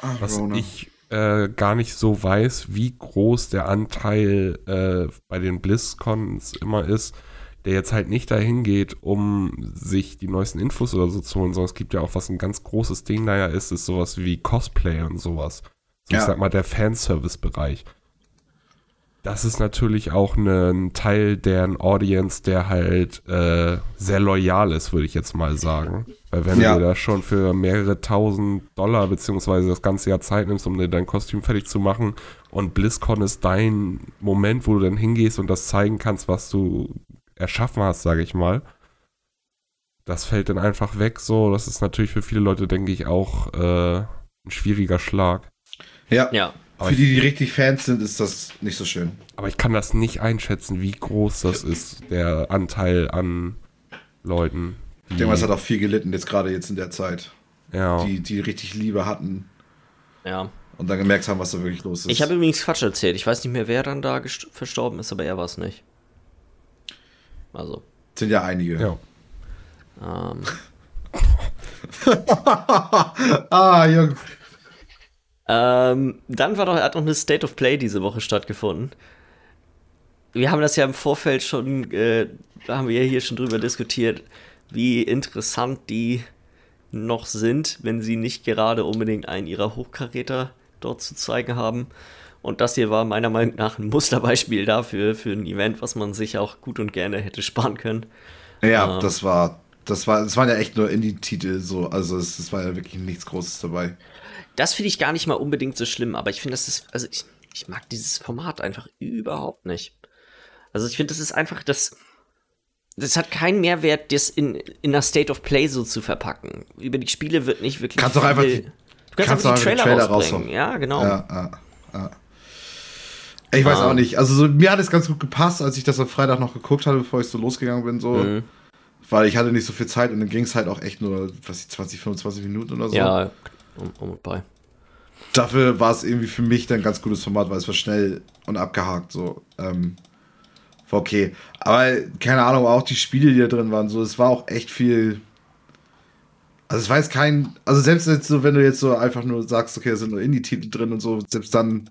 Ach, Was Rona. ich äh, gar nicht so weiß, wie groß der Anteil äh, bei den BlizzCons immer ist, der jetzt halt nicht dahin geht, um sich die neuesten Infos oder so zu holen, sondern es gibt ja auch, was ein ganz großes Ding naja ist, ist sowas wie Cosplay und sowas. So, ja. Ich sag mal, der Fanservice-Bereich das ist natürlich auch ne, ein Teil deren Audience, der halt äh, sehr loyal ist, würde ich jetzt mal sagen. Weil wenn ja. du da schon für mehrere tausend Dollar beziehungsweise das ganze Jahr Zeit nimmst, um dir dein Kostüm fertig zu machen und BlizzCon ist dein Moment, wo du dann hingehst und das zeigen kannst, was du erschaffen hast, sage ich mal. Das fällt dann einfach weg so. Das ist natürlich für viele Leute, denke ich, auch äh, ein schwieriger Schlag. Ja. Ja. Aber Für die, die richtig Fans sind, ist das nicht so schön. Aber ich kann das nicht einschätzen, wie groß das ist, der Anteil an Leuten. Ich denke mal, es hat auch viel gelitten, jetzt gerade jetzt in der Zeit. Ja. Die, die richtig Liebe hatten. Ja. Und dann gemerkt haben, was da wirklich los ist. Ich habe übrigens Quatsch erzählt. Ich weiß nicht mehr, wer dann da verstorben ist, aber er war es nicht. Also. Sind ja einige. Ja. Ähm. ah, Junge. Ähm, dann war doch, hat noch eine State of Play diese Woche stattgefunden. Wir haben das ja im Vorfeld schon, äh, da haben wir ja hier schon drüber diskutiert, wie interessant die noch sind, wenn sie nicht gerade unbedingt einen ihrer Hochkaräter dort zu zeigen haben. Und das hier war meiner Meinung nach ein Musterbeispiel dafür, für ein Event, was man sich auch gut und gerne hätte sparen können. Ja, äh, das war, das war, das waren ja echt nur Indie-Titel so, also es, es war ja wirklich nichts Großes dabei. Das finde ich gar nicht mal unbedingt so schlimm, aber ich finde, das ist, also ich, ich mag dieses Format einfach überhaupt nicht. Also ich finde, das ist einfach das. das hat keinen Mehrwert, das in, in einer State of Play so zu verpacken. Über die Spiele wird nicht wirklich. Kannst doch einfach die, du kannst, kannst einfach die Trailer, Trailer rausbringen. Ja, genau. Ja, ja, ja. Ich weiß auch nicht. Also so, mir hat es ganz gut gepasst, als ich das am Freitag noch geguckt hatte, bevor ich so losgegangen bin. So. Mhm. Weil ich hatte nicht so viel Zeit und dann ging es halt auch echt nur, was ich, 20, 25 Minuten oder so. Ja, um, um und bei. Dafür war es irgendwie für mich dann ein ganz gutes Format, weil es war schnell und abgehakt. So. Ähm, war okay. Aber keine Ahnung, auch die Spiele, die da drin waren, so, es war auch echt viel. Also es war jetzt kein, also selbst jetzt so, wenn du jetzt so einfach nur sagst, okay, da sind nur Indie-Titel drin und so, selbst dann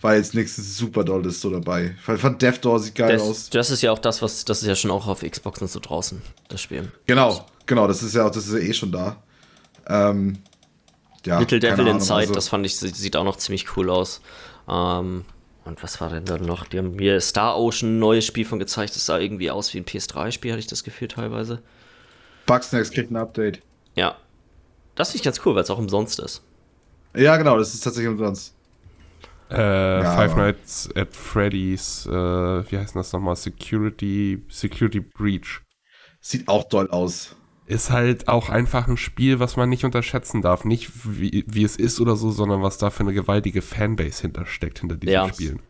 war jetzt nichts super Dolles so dabei. Ich fand Death Door sieht geil das, aus. Das ist ja auch das, was, das ist ja schon auch auf Xbox und so draußen, das Spiel. Genau, genau, das ist ja auch, das ist ja eh schon da. Ähm, ja, Little Devil Inside, also, das fand ich, sieht auch noch ziemlich cool aus. Ähm, und was war denn da noch? Die haben mir Star Ocean ein neues Spiel von gezeigt. Das sah irgendwie aus wie ein PS3-Spiel, hatte ich das Gefühl teilweise. Bugsnax kriegt ein Update. Ja. Das finde ich ganz cool, weil es auch umsonst ist. Ja, genau, das ist tatsächlich umsonst. Äh, ja, Five Nights at Freddy's, äh, wie heißt das nochmal? Security, Security Breach. Sieht auch toll aus. Ist halt auch einfach ein Spiel, was man nicht unterschätzen darf. Nicht wie, wie es ist oder so, sondern was da für eine gewaltige Fanbase hintersteckt, hinter diesen ja. Spielen.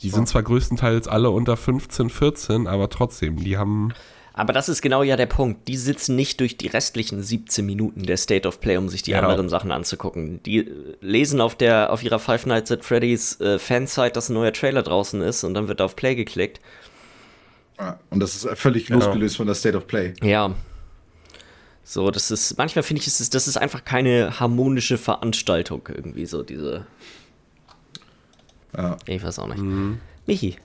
Die sind zwar größtenteils alle unter 15, 14, aber trotzdem, die haben aber das ist genau ja der Punkt. Die sitzen nicht durch die restlichen 17 Minuten der State of Play, um sich die ja. anderen Sachen anzugucken. Die äh, lesen auf der auf ihrer Five Nights at Freddy's äh, Fansite, dass ein neuer Trailer draußen ist und dann wird auf Play geklickt. Und das ist völlig genau. losgelöst von der State of Play. Ja. So, das ist, manchmal finde ich, ist, das ist einfach keine harmonische Veranstaltung irgendwie, so diese. Ja. Ich weiß auch nicht. Mhm. Michi,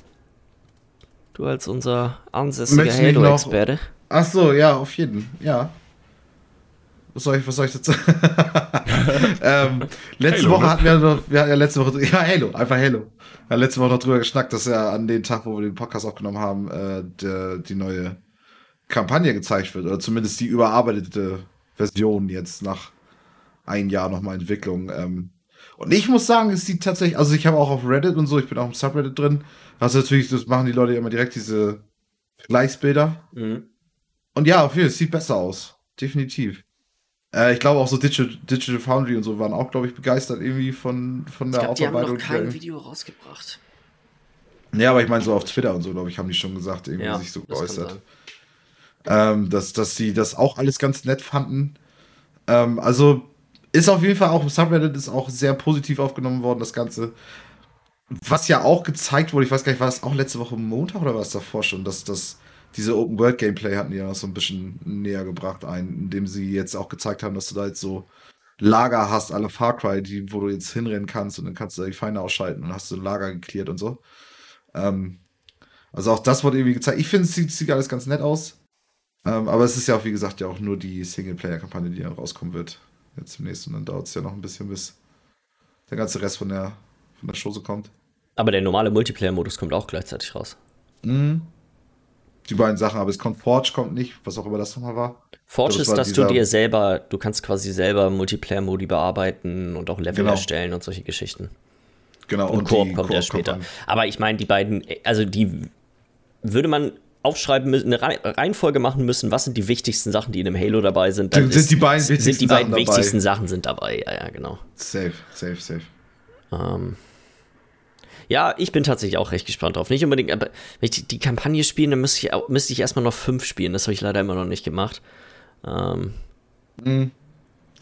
Du als unser ansässiger Halo-Experte. Ach so, ja, auf jeden. Ja. Was soll ich, was soll ich dazu? ähm, letzte Halo, Woche ne? hatten wir noch, wir hatten ja letzte Woche, ja, Halo, einfach Halo. Wir haben letzte Woche noch drüber geschnackt, dass ja an dem Tag, wo wir den Podcast aufgenommen haben, äh, der, die neue Kampagne gezeigt wird. Oder zumindest die überarbeitete Version jetzt nach ein Jahr nochmal Entwicklung. Ähm, und ich muss sagen, es sieht tatsächlich, also ich habe auch auf Reddit und so, ich bin auch im Subreddit drin, hast du natürlich, das machen die Leute immer direkt diese Vergleichsbilder. Mhm. Und ja, okay, es sieht besser aus. Definitiv. Äh, ich glaube auch so Digital, Digital Foundry und so waren auch, glaube ich, begeistert irgendwie von, von der ich glaub, Aufarbeitung. Die haben noch kein Video rausgebracht. Ja, aber ich meine, so auf Twitter und so, glaube ich, haben die schon gesagt, irgendwie ja, sich so geäußert. Ähm, dass, dass sie das auch alles ganz nett fanden. Ähm, also ist auf jeden Fall auch im Subreddit ist auch sehr positiv aufgenommen worden, das Ganze. Was ja auch gezeigt wurde, ich weiß gar nicht, war das auch letzte Woche Montag oder war es davor schon, dass das diese Open World Gameplay hatten die ja noch so ein bisschen näher gebracht ein, indem sie jetzt auch gezeigt haben, dass du da jetzt so Lager hast, alle Far Cry, die, wo du jetzt hinrennen kannst und dann kannst du da die Feinde ausschalten und hast du ein Lager geklärt und so. Ähm, also auch das wurde irgendwie gezeigt. Ich finde, es sieht, sieht, alles ganz nett aus. Ähm, aber es ist ja auch, wie gesagt, ja auch nur die Singleplayer-Kampagne, die dann rauskommen wird. Jetzt zum nächsten. Und dann dauert es ja noch ein bisschen, bis der ganze Rest von der, von der Chose kommt. Aber der normale Multiplayer-Modus kommt auch gleichzeitig raus. Mhm. Die beiden Sachen, aber es kommt Forge, kommt nicht, was auch immer das nochmal war. Forge glaube, ist, dass du dir selber, du kannst quasi selber Multiplayer-Modi bearbeiten und auch Level genau. erstellen und solche Geschichten. Genau, und, und Koop kommt ja später. Aber ich meine, die beiden, also die würde man aufschreiben müssen, eine Reihenfolge machen müssen, was sind die wichtigsten Sachen, die in einem Halo dabei sind. Dann sind, ist, die beiden wichtigsten, sind die beiden Sachen wichtigsten Sachen sind dabei. Ja, ja, genau. Safe, safe, safe. Ähm, ja, ich bin tatsächlich auch recht gespannt drauf. Nicht unbedingt, aber wenn ich die, die Kampagne spielen, dann müsste ich, müsste ich erstmal noch fünf spielen. Das habe ich leider immer noch nicht gemacht. Ähm, mhm.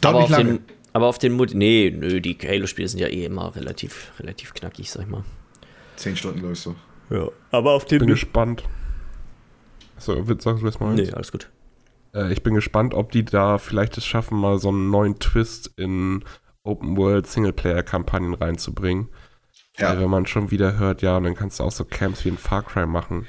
aber, auf den, aber auf den Multi. Nee, nö, die Halo-Spiele sind ja eh immer relativ, relativ knackig, sag ich mal. Zehn Stunden, glaube ich so. Ja, aber auf den. Bin gespannt. So, sagst du erstmal? Nee, alles gut. Äh, ich bin gespannt, ob die da vielleicht es schaffen, mal so einen neuen Twist in Open World Singleplayer-Kampagnen reinzubringen. Ja. Weil wenn man schon wieder hört, ja, dann kannst du auch so Camps wie in Far Cry machen.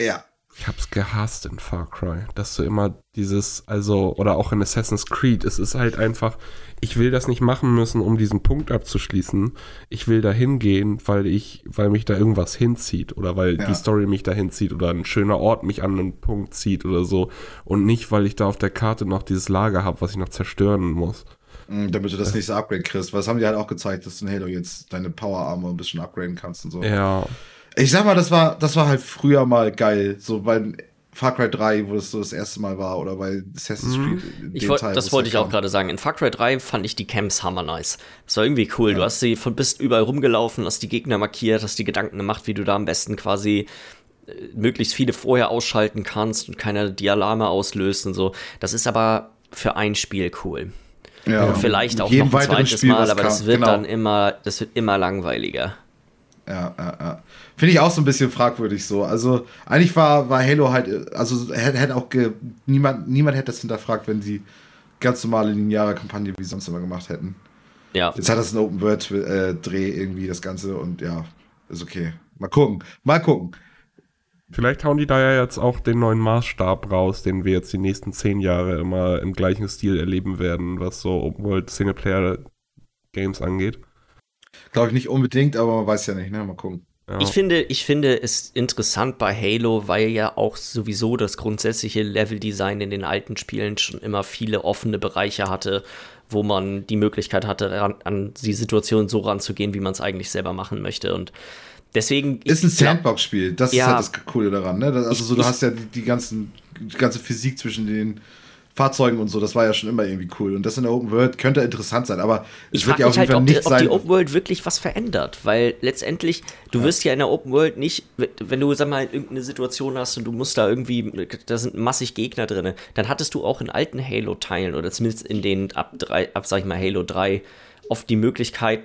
Ja. Ich hab's gehasst in Far Cry, dass du immer dieses, also, oder auch in Assassin's Creed, es ist halt einfach, ich will das nicht machen müssen, um diesen Punkt abzuschließen. Ich will da hingehen, weil ich, weil mich da irgendwas hinzieht oder weil ja. die Story mich da hinzieht oder ein schöner Ort mich an einen Punkt zieht oder so. Und nicht, weil ich da auf der Karte noch dieses Lager habe, was ich noch zerstören muss. Mm, damit du das nächste Upgrade kriegst. Weil das haben die halt auch gezeigt, dass du in Halo jetzt deine Power Armor ein bisschen upgraden kannst und so. Ja. Ich sag mal, das war, das war halt früher mal geil. So bei Far Cry 3, wo das so das erste Mal war, oder bei Assassin's mhm. Creed. Ich wollt, Teil, das wollte ich auch gerade sagen. In Far Cry 3 fand ich die Camps hammer nice. Das war irgendwie cool. Ja. Du hast sie von bist überall rumgelaufen, hast die Gegner markiert, hast die Gedanken gemacht, wie du da am besten quasi äh, möglichst viele vorher ausschalten kannst und keiner die Alarme auslöst und so. Das ist aber für ein Spiel cool. Ja, und vielleicht auch noch ein zweites Spiel, Mal, aber das wird genau. dann immer, das wird immer langweiliger. Ja, ja, ja. Finde ich auch so ein bisschen fragwürdig so. Also eigentlich war, war Halo halt, also hätte auch ge, niemand, niemand hätte das hinterfragt, wenn sie ganz normale lineare Kampagne wie sonst immer gemacht hätten. Ja. Jetzt hat das ein Open World äh, Dreh irgendwie das Ganze und ja, ist okay. Mal gucken, mal gucken. Vielleicht hauen die da ja jetzt auch den neuen Maßstab raus, den wir jetzt die nächsten zehn Jahre immer im gleichen Stil erleben werden, was so Open World Singleplayer Games angeht. Glaube ich nicht unbedingt, aber man weiß ja nicht, ne? Mal gucken. Ja. Ich finde, ich finde es interessant bei Halo, weil ja auch sowieso das grundsätzliche Leveldesign in den alten Spielen schon immer viele offene Bereiche hatte, wo man die Möglichkeit hatte, an, an die Situation so ranzugehen, wie man es eigentlich selber machen möchte. Und deswegen. Ist ein Sandbox-Spiel, das ja, ist halt das Coole daran, ne? Also, so, du ich, hast ja die, die, ganzen, die ganze Physik zwischen den Fahrzeugen und so, das war ja schon immer irgendwie cool. Und das in der Open World könnte interessant sein, aber es wird ja auf jeden halt, Fall nicht ob sein. die Open World wirklich was verändert, weil letztendlich, du ja. wirst ja in der Open World nicht, wenn du, sag mal, irgendeine Situation hast und du musst da irgendwie, da sind massig Gegner drin, dann hattest du auch in alten Halo-Teilen oder zumindest in den ab drei, ab, sag ich mal, Halo 3 oft die Möglichkeit,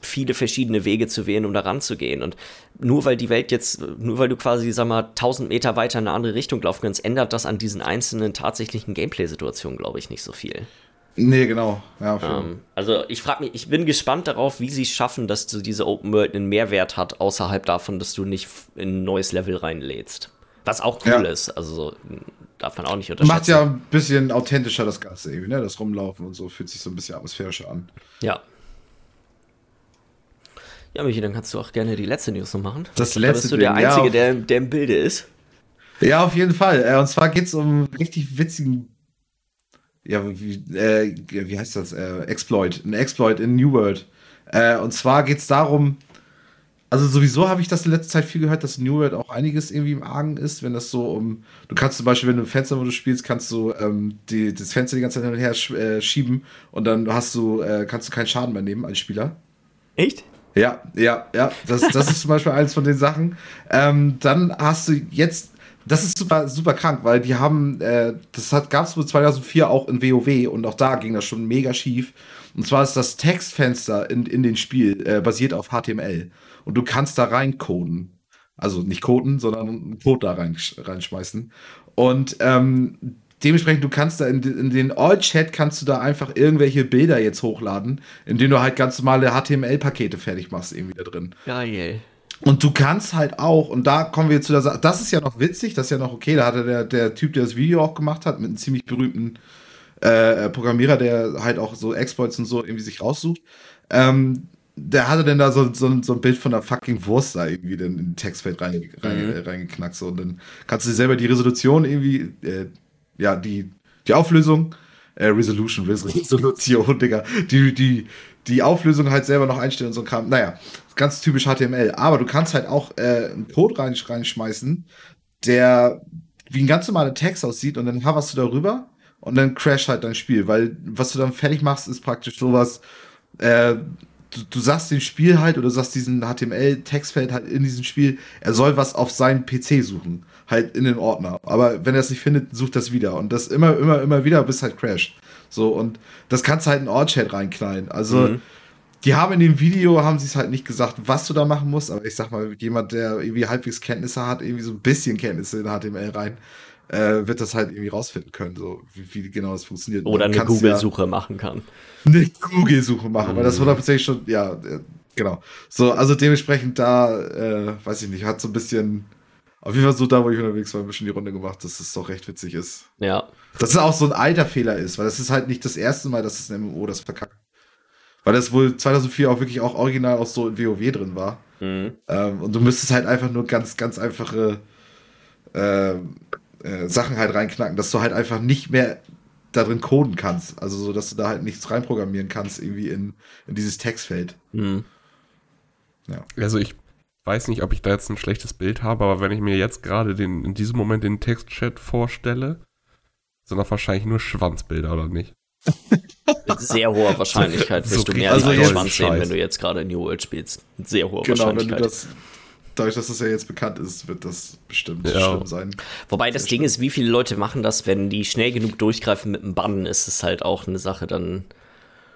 viele verschiedene Wege zu wählen, um da ranzugehen. Und nur weil die Welt jetzt, nur weil du quasi, sag mal, 1000 Meter weiter in eine andere Richtung laufen kannst, ändert das an diesen einzelnen tatsächlichen Gameplay-Situationen, glaube ich, nicht so viel. Nee, genau. Ja, ähm, also ich frage mich, ich bin gespannt darauf, wie sie es schaffen, dass du diese Open World einen Mehrwert hat, außerhalb davon, dass du nicht in ein neues Level reinlädst. Was auch cool ja. ist, also darf man auch nicht unterschätzen. Macht ja ein bisschen authentischer das Ganze irgendwie, ne? Das Rumlaufen und so fühlt sich so ein bisschen atmosphärischer an. Ja, ja, Michi, dann kannst du auch gerne die letzte News noch machen. Das letzte. Da bist du der Einzige, ja, der, der im Bilde ist. Ja, auf jeden Fall. Äh, und zwar geht es um richtig witzigen. Ja, wie, äh, wie heißt das? Äh, Exploit. Ein Exploit in New World. Äh, und zwar geht es darum, also sowieso habe ich das in letzter Zeit viel gehört, dass New World auch einiges irgendwie im Argen ist, wenn das so um. Du kannst zum Beispiel, wenn du im Fenstermodus spielst, kannst du ähm, die, das Fenster die ganze Zeit hin und her sch äh, schieben und dann hast du, äh, kannst du keinen Schaden mehr nehmen als Spieler. Echt? Ja, ja, ja. Das, das ist zum Beispiel eines von den Sachen. Ähm, dann hast du jetzt, das ist super, super krank, weil die haben, äh, das gab es wohl 2004 auch in WoW und auch da ging das schon mega schief. Und zwar ist das Textfenster in, in den Spiel äh, basiert auf HTML. Und du kannst da reincoden. Also nicht coden, sondern einen Code da rein, reinschmeißen. Und ähm, dementsprechend, du kannst da in, in den All-Chat kannst du da einfach irgendwelche Bilder jetzt hochladen, in denen du halt ganz normale HTML-Pakete fertig machst, irgendwie da drin. Geil. Und du kannst halt auch, und da kommen wir zu der Sache, das ist ja noch witzig, das ist ja noch okay, da hatte der, der Typ, der das Video auch gemacht hat, mit einem ziemlich berühmten äh, Programmierer, der halt auch so Exploits und so irgendwie sich raussucht. Ähm, der hatte denn da so, so, so, ein Bild von der fucking Wurst da irgendwie in den Textfeld rein, rein, mhm. reingeknackt. So. Und dann kannst du dir selber die Resolution irgendwie, äh, ja, die, die Auflösung, äh, Resolution, Resolution, Digga, die, die, die Auflösung halt selber noch einstellen und so Kram. Naja, ganz typisch HTML. Aber du kannst halt auch äh, einen Code rein, reinschmeißen, der wie ein ganz normaler Text aussieht und dann hoverst du darüber und dann crash halt dein Spiel, weil was du dann fertig machst, ist praktisch sowas, äh, du, du sagst dem Spiel halt oder sagst diesen HTML-Textfeld halt in diesem Spiel, er soll was auf seinen PC suchen halt in den Ordner. Aber wenn er es nicht findet, sucht das wieder. Und das immer, immer, immer wieder, bis halt crasht. So, und das kannst du halt in Ort-Chat reinknallen. Also, mhm. die haben in dem Video, haben sie es halt nicht gesagt, was du da machen musst, aber ich sag mal, jemand, der irgendwie halbwegs Kenntnisse hat, irgendwie so ein bisschen Kenntnisse in HTML rein, äh, wird das halt irgendwie rausfinden können, so wie, wie genau das funktioniert. Oder eine Google-Suche ja machen kann. Eine Google-Suche machen, mhm. weil das hundertprozentig schon, ja, äh, genau. So, also dementsprechend da, äh, weiß ich nicht, hat so ein bisschen auf jeden Fall so da, wo ich unterwegs war, ein bisschen die Runde gemacht, dass es doch recht witzig ist. Ja. Dass es auch so ein alter Fehler ist, weil das ist halt nicht das erste Mal, dass es ein MMO das verkackt. Weil das wohl 2004 auch wirklich auch original auch so in WoW drin war. Mhm. Ähm, und du müsstest halt einfach nur ganz, ganz einfache äh, äh, Sachen halt reinknacken, dass du halt einfach nicht mehr da drin coden kannst. Also so, dass du da halt nichts reinprogrammieren kannst, irgendwie in, in dieses Textfeld. Mhm. Ja. Also ich weiß nicht, ob ich da jetzt ein schlechtes Bild habe, aber wenn ich mir jetzt gerade den, in diesem Moment den Textchat vorstelle, sind das wahrscheinlich nur Schwanzbilder, oder nicht? Mit sehr hoher Wahrscheinlichkeit wirst so, du mehr also als einen Schwanz sehen, wenn du jetzt gerade New World spielst. Mit sehr hoher genau, Wahrscheinlichkeit. Wenn du das, dadurch, dass das ja jetzt bekannt ist, wird das bestimmt ja. schlimm sein. Wobei das Ding schlimm. ist, wie viele Leute machen das, wenn die schnell genug durchgreifen mit dem Bann, ist es halt auch eine Sache dann.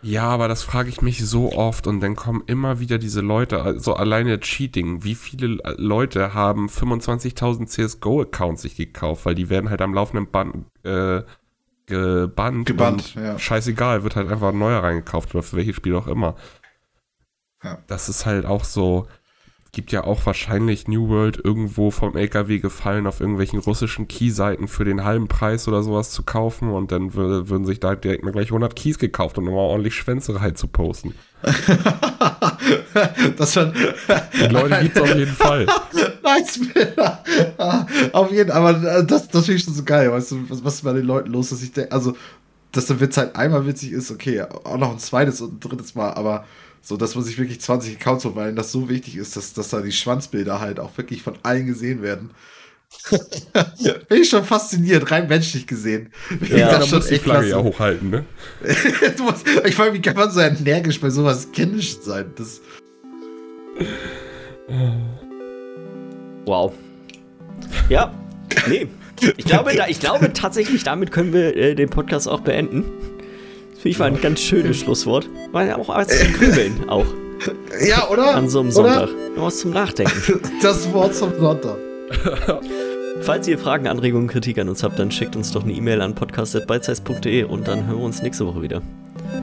Ja, aber das frage ich mich so oft und dann kommen immer wieder diese Leute, also alleine Cheating. Wie viele Leute haben 25.000 CSGO-Accounts sich gekauft, weil die werden halt am laufenden Band äh, gebannt. Gebannt, ja. Scheißegal, wird halt einfach ein neuer reingekauft oder für welches Spiel auch immer. Ja. Das ist halt auch so, gibt ja auch wahrscheinlich New World irgendwo vom LKW gefallen, auf irgendwelchen russischen Key-Seiten für den halben Preis oder sowas zu kaufen und dann würden sich da direkt mal gleich 100 Keys gekauft, um nochmal ordentlich Schwänzerei zu posten. das schon. Die Leute gibt es auf jeden Fall. nice, Auf jeden Fall, aber äh, das, das finde ich schon so geil, weißt du, was, was ist bei den Leuten los, dass ich denke, also, dass der Witz halt einmal witzig ist, okay, auch noch ein zweites und ein drittes Mal, aber so, dass man sich wirklich 20 Accounts holt, weil das so wichtig ist, dass, dass da die Schwanzbilder halt auch wirklich von allen gesehen werden. Bin ich schon fasziniert, rein menschlich gesehen. Ja, da muss die Flagge ja hochhalten, ne? musst, ich frage, wie kann man so energisch bei sowas kindisch sein? Das. Wow. Ja, nee. Ich glaube, da, ich glaube tatsächlich, damit können wir äh, den Podcast auch beenden. Ich war ein ganz schönes Schlusswort. War ja auch was zum Grübeln auch. Ja, oder? An so einem Sonntag. Oder? Was zum Nachdenken. Das Wort zum Sonntag. Falls ihr Fragen, Anregungen, Kritik an uns habt, dann schickt uns doch eine E-Mail an podcast.beizeiss.de und dann hören wir uns nächste Woche wieder.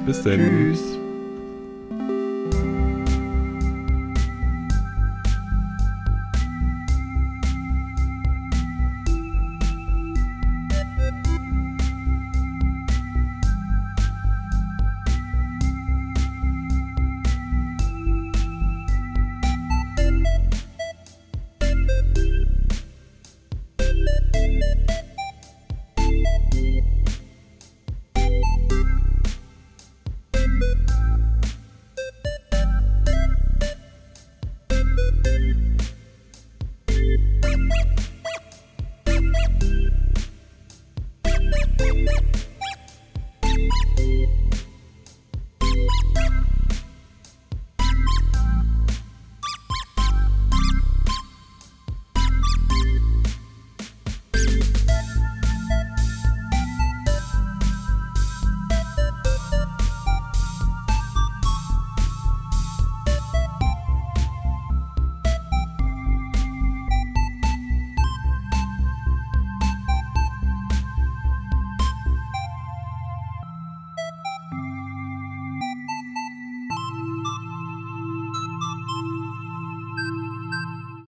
Bis dann. Tschüss.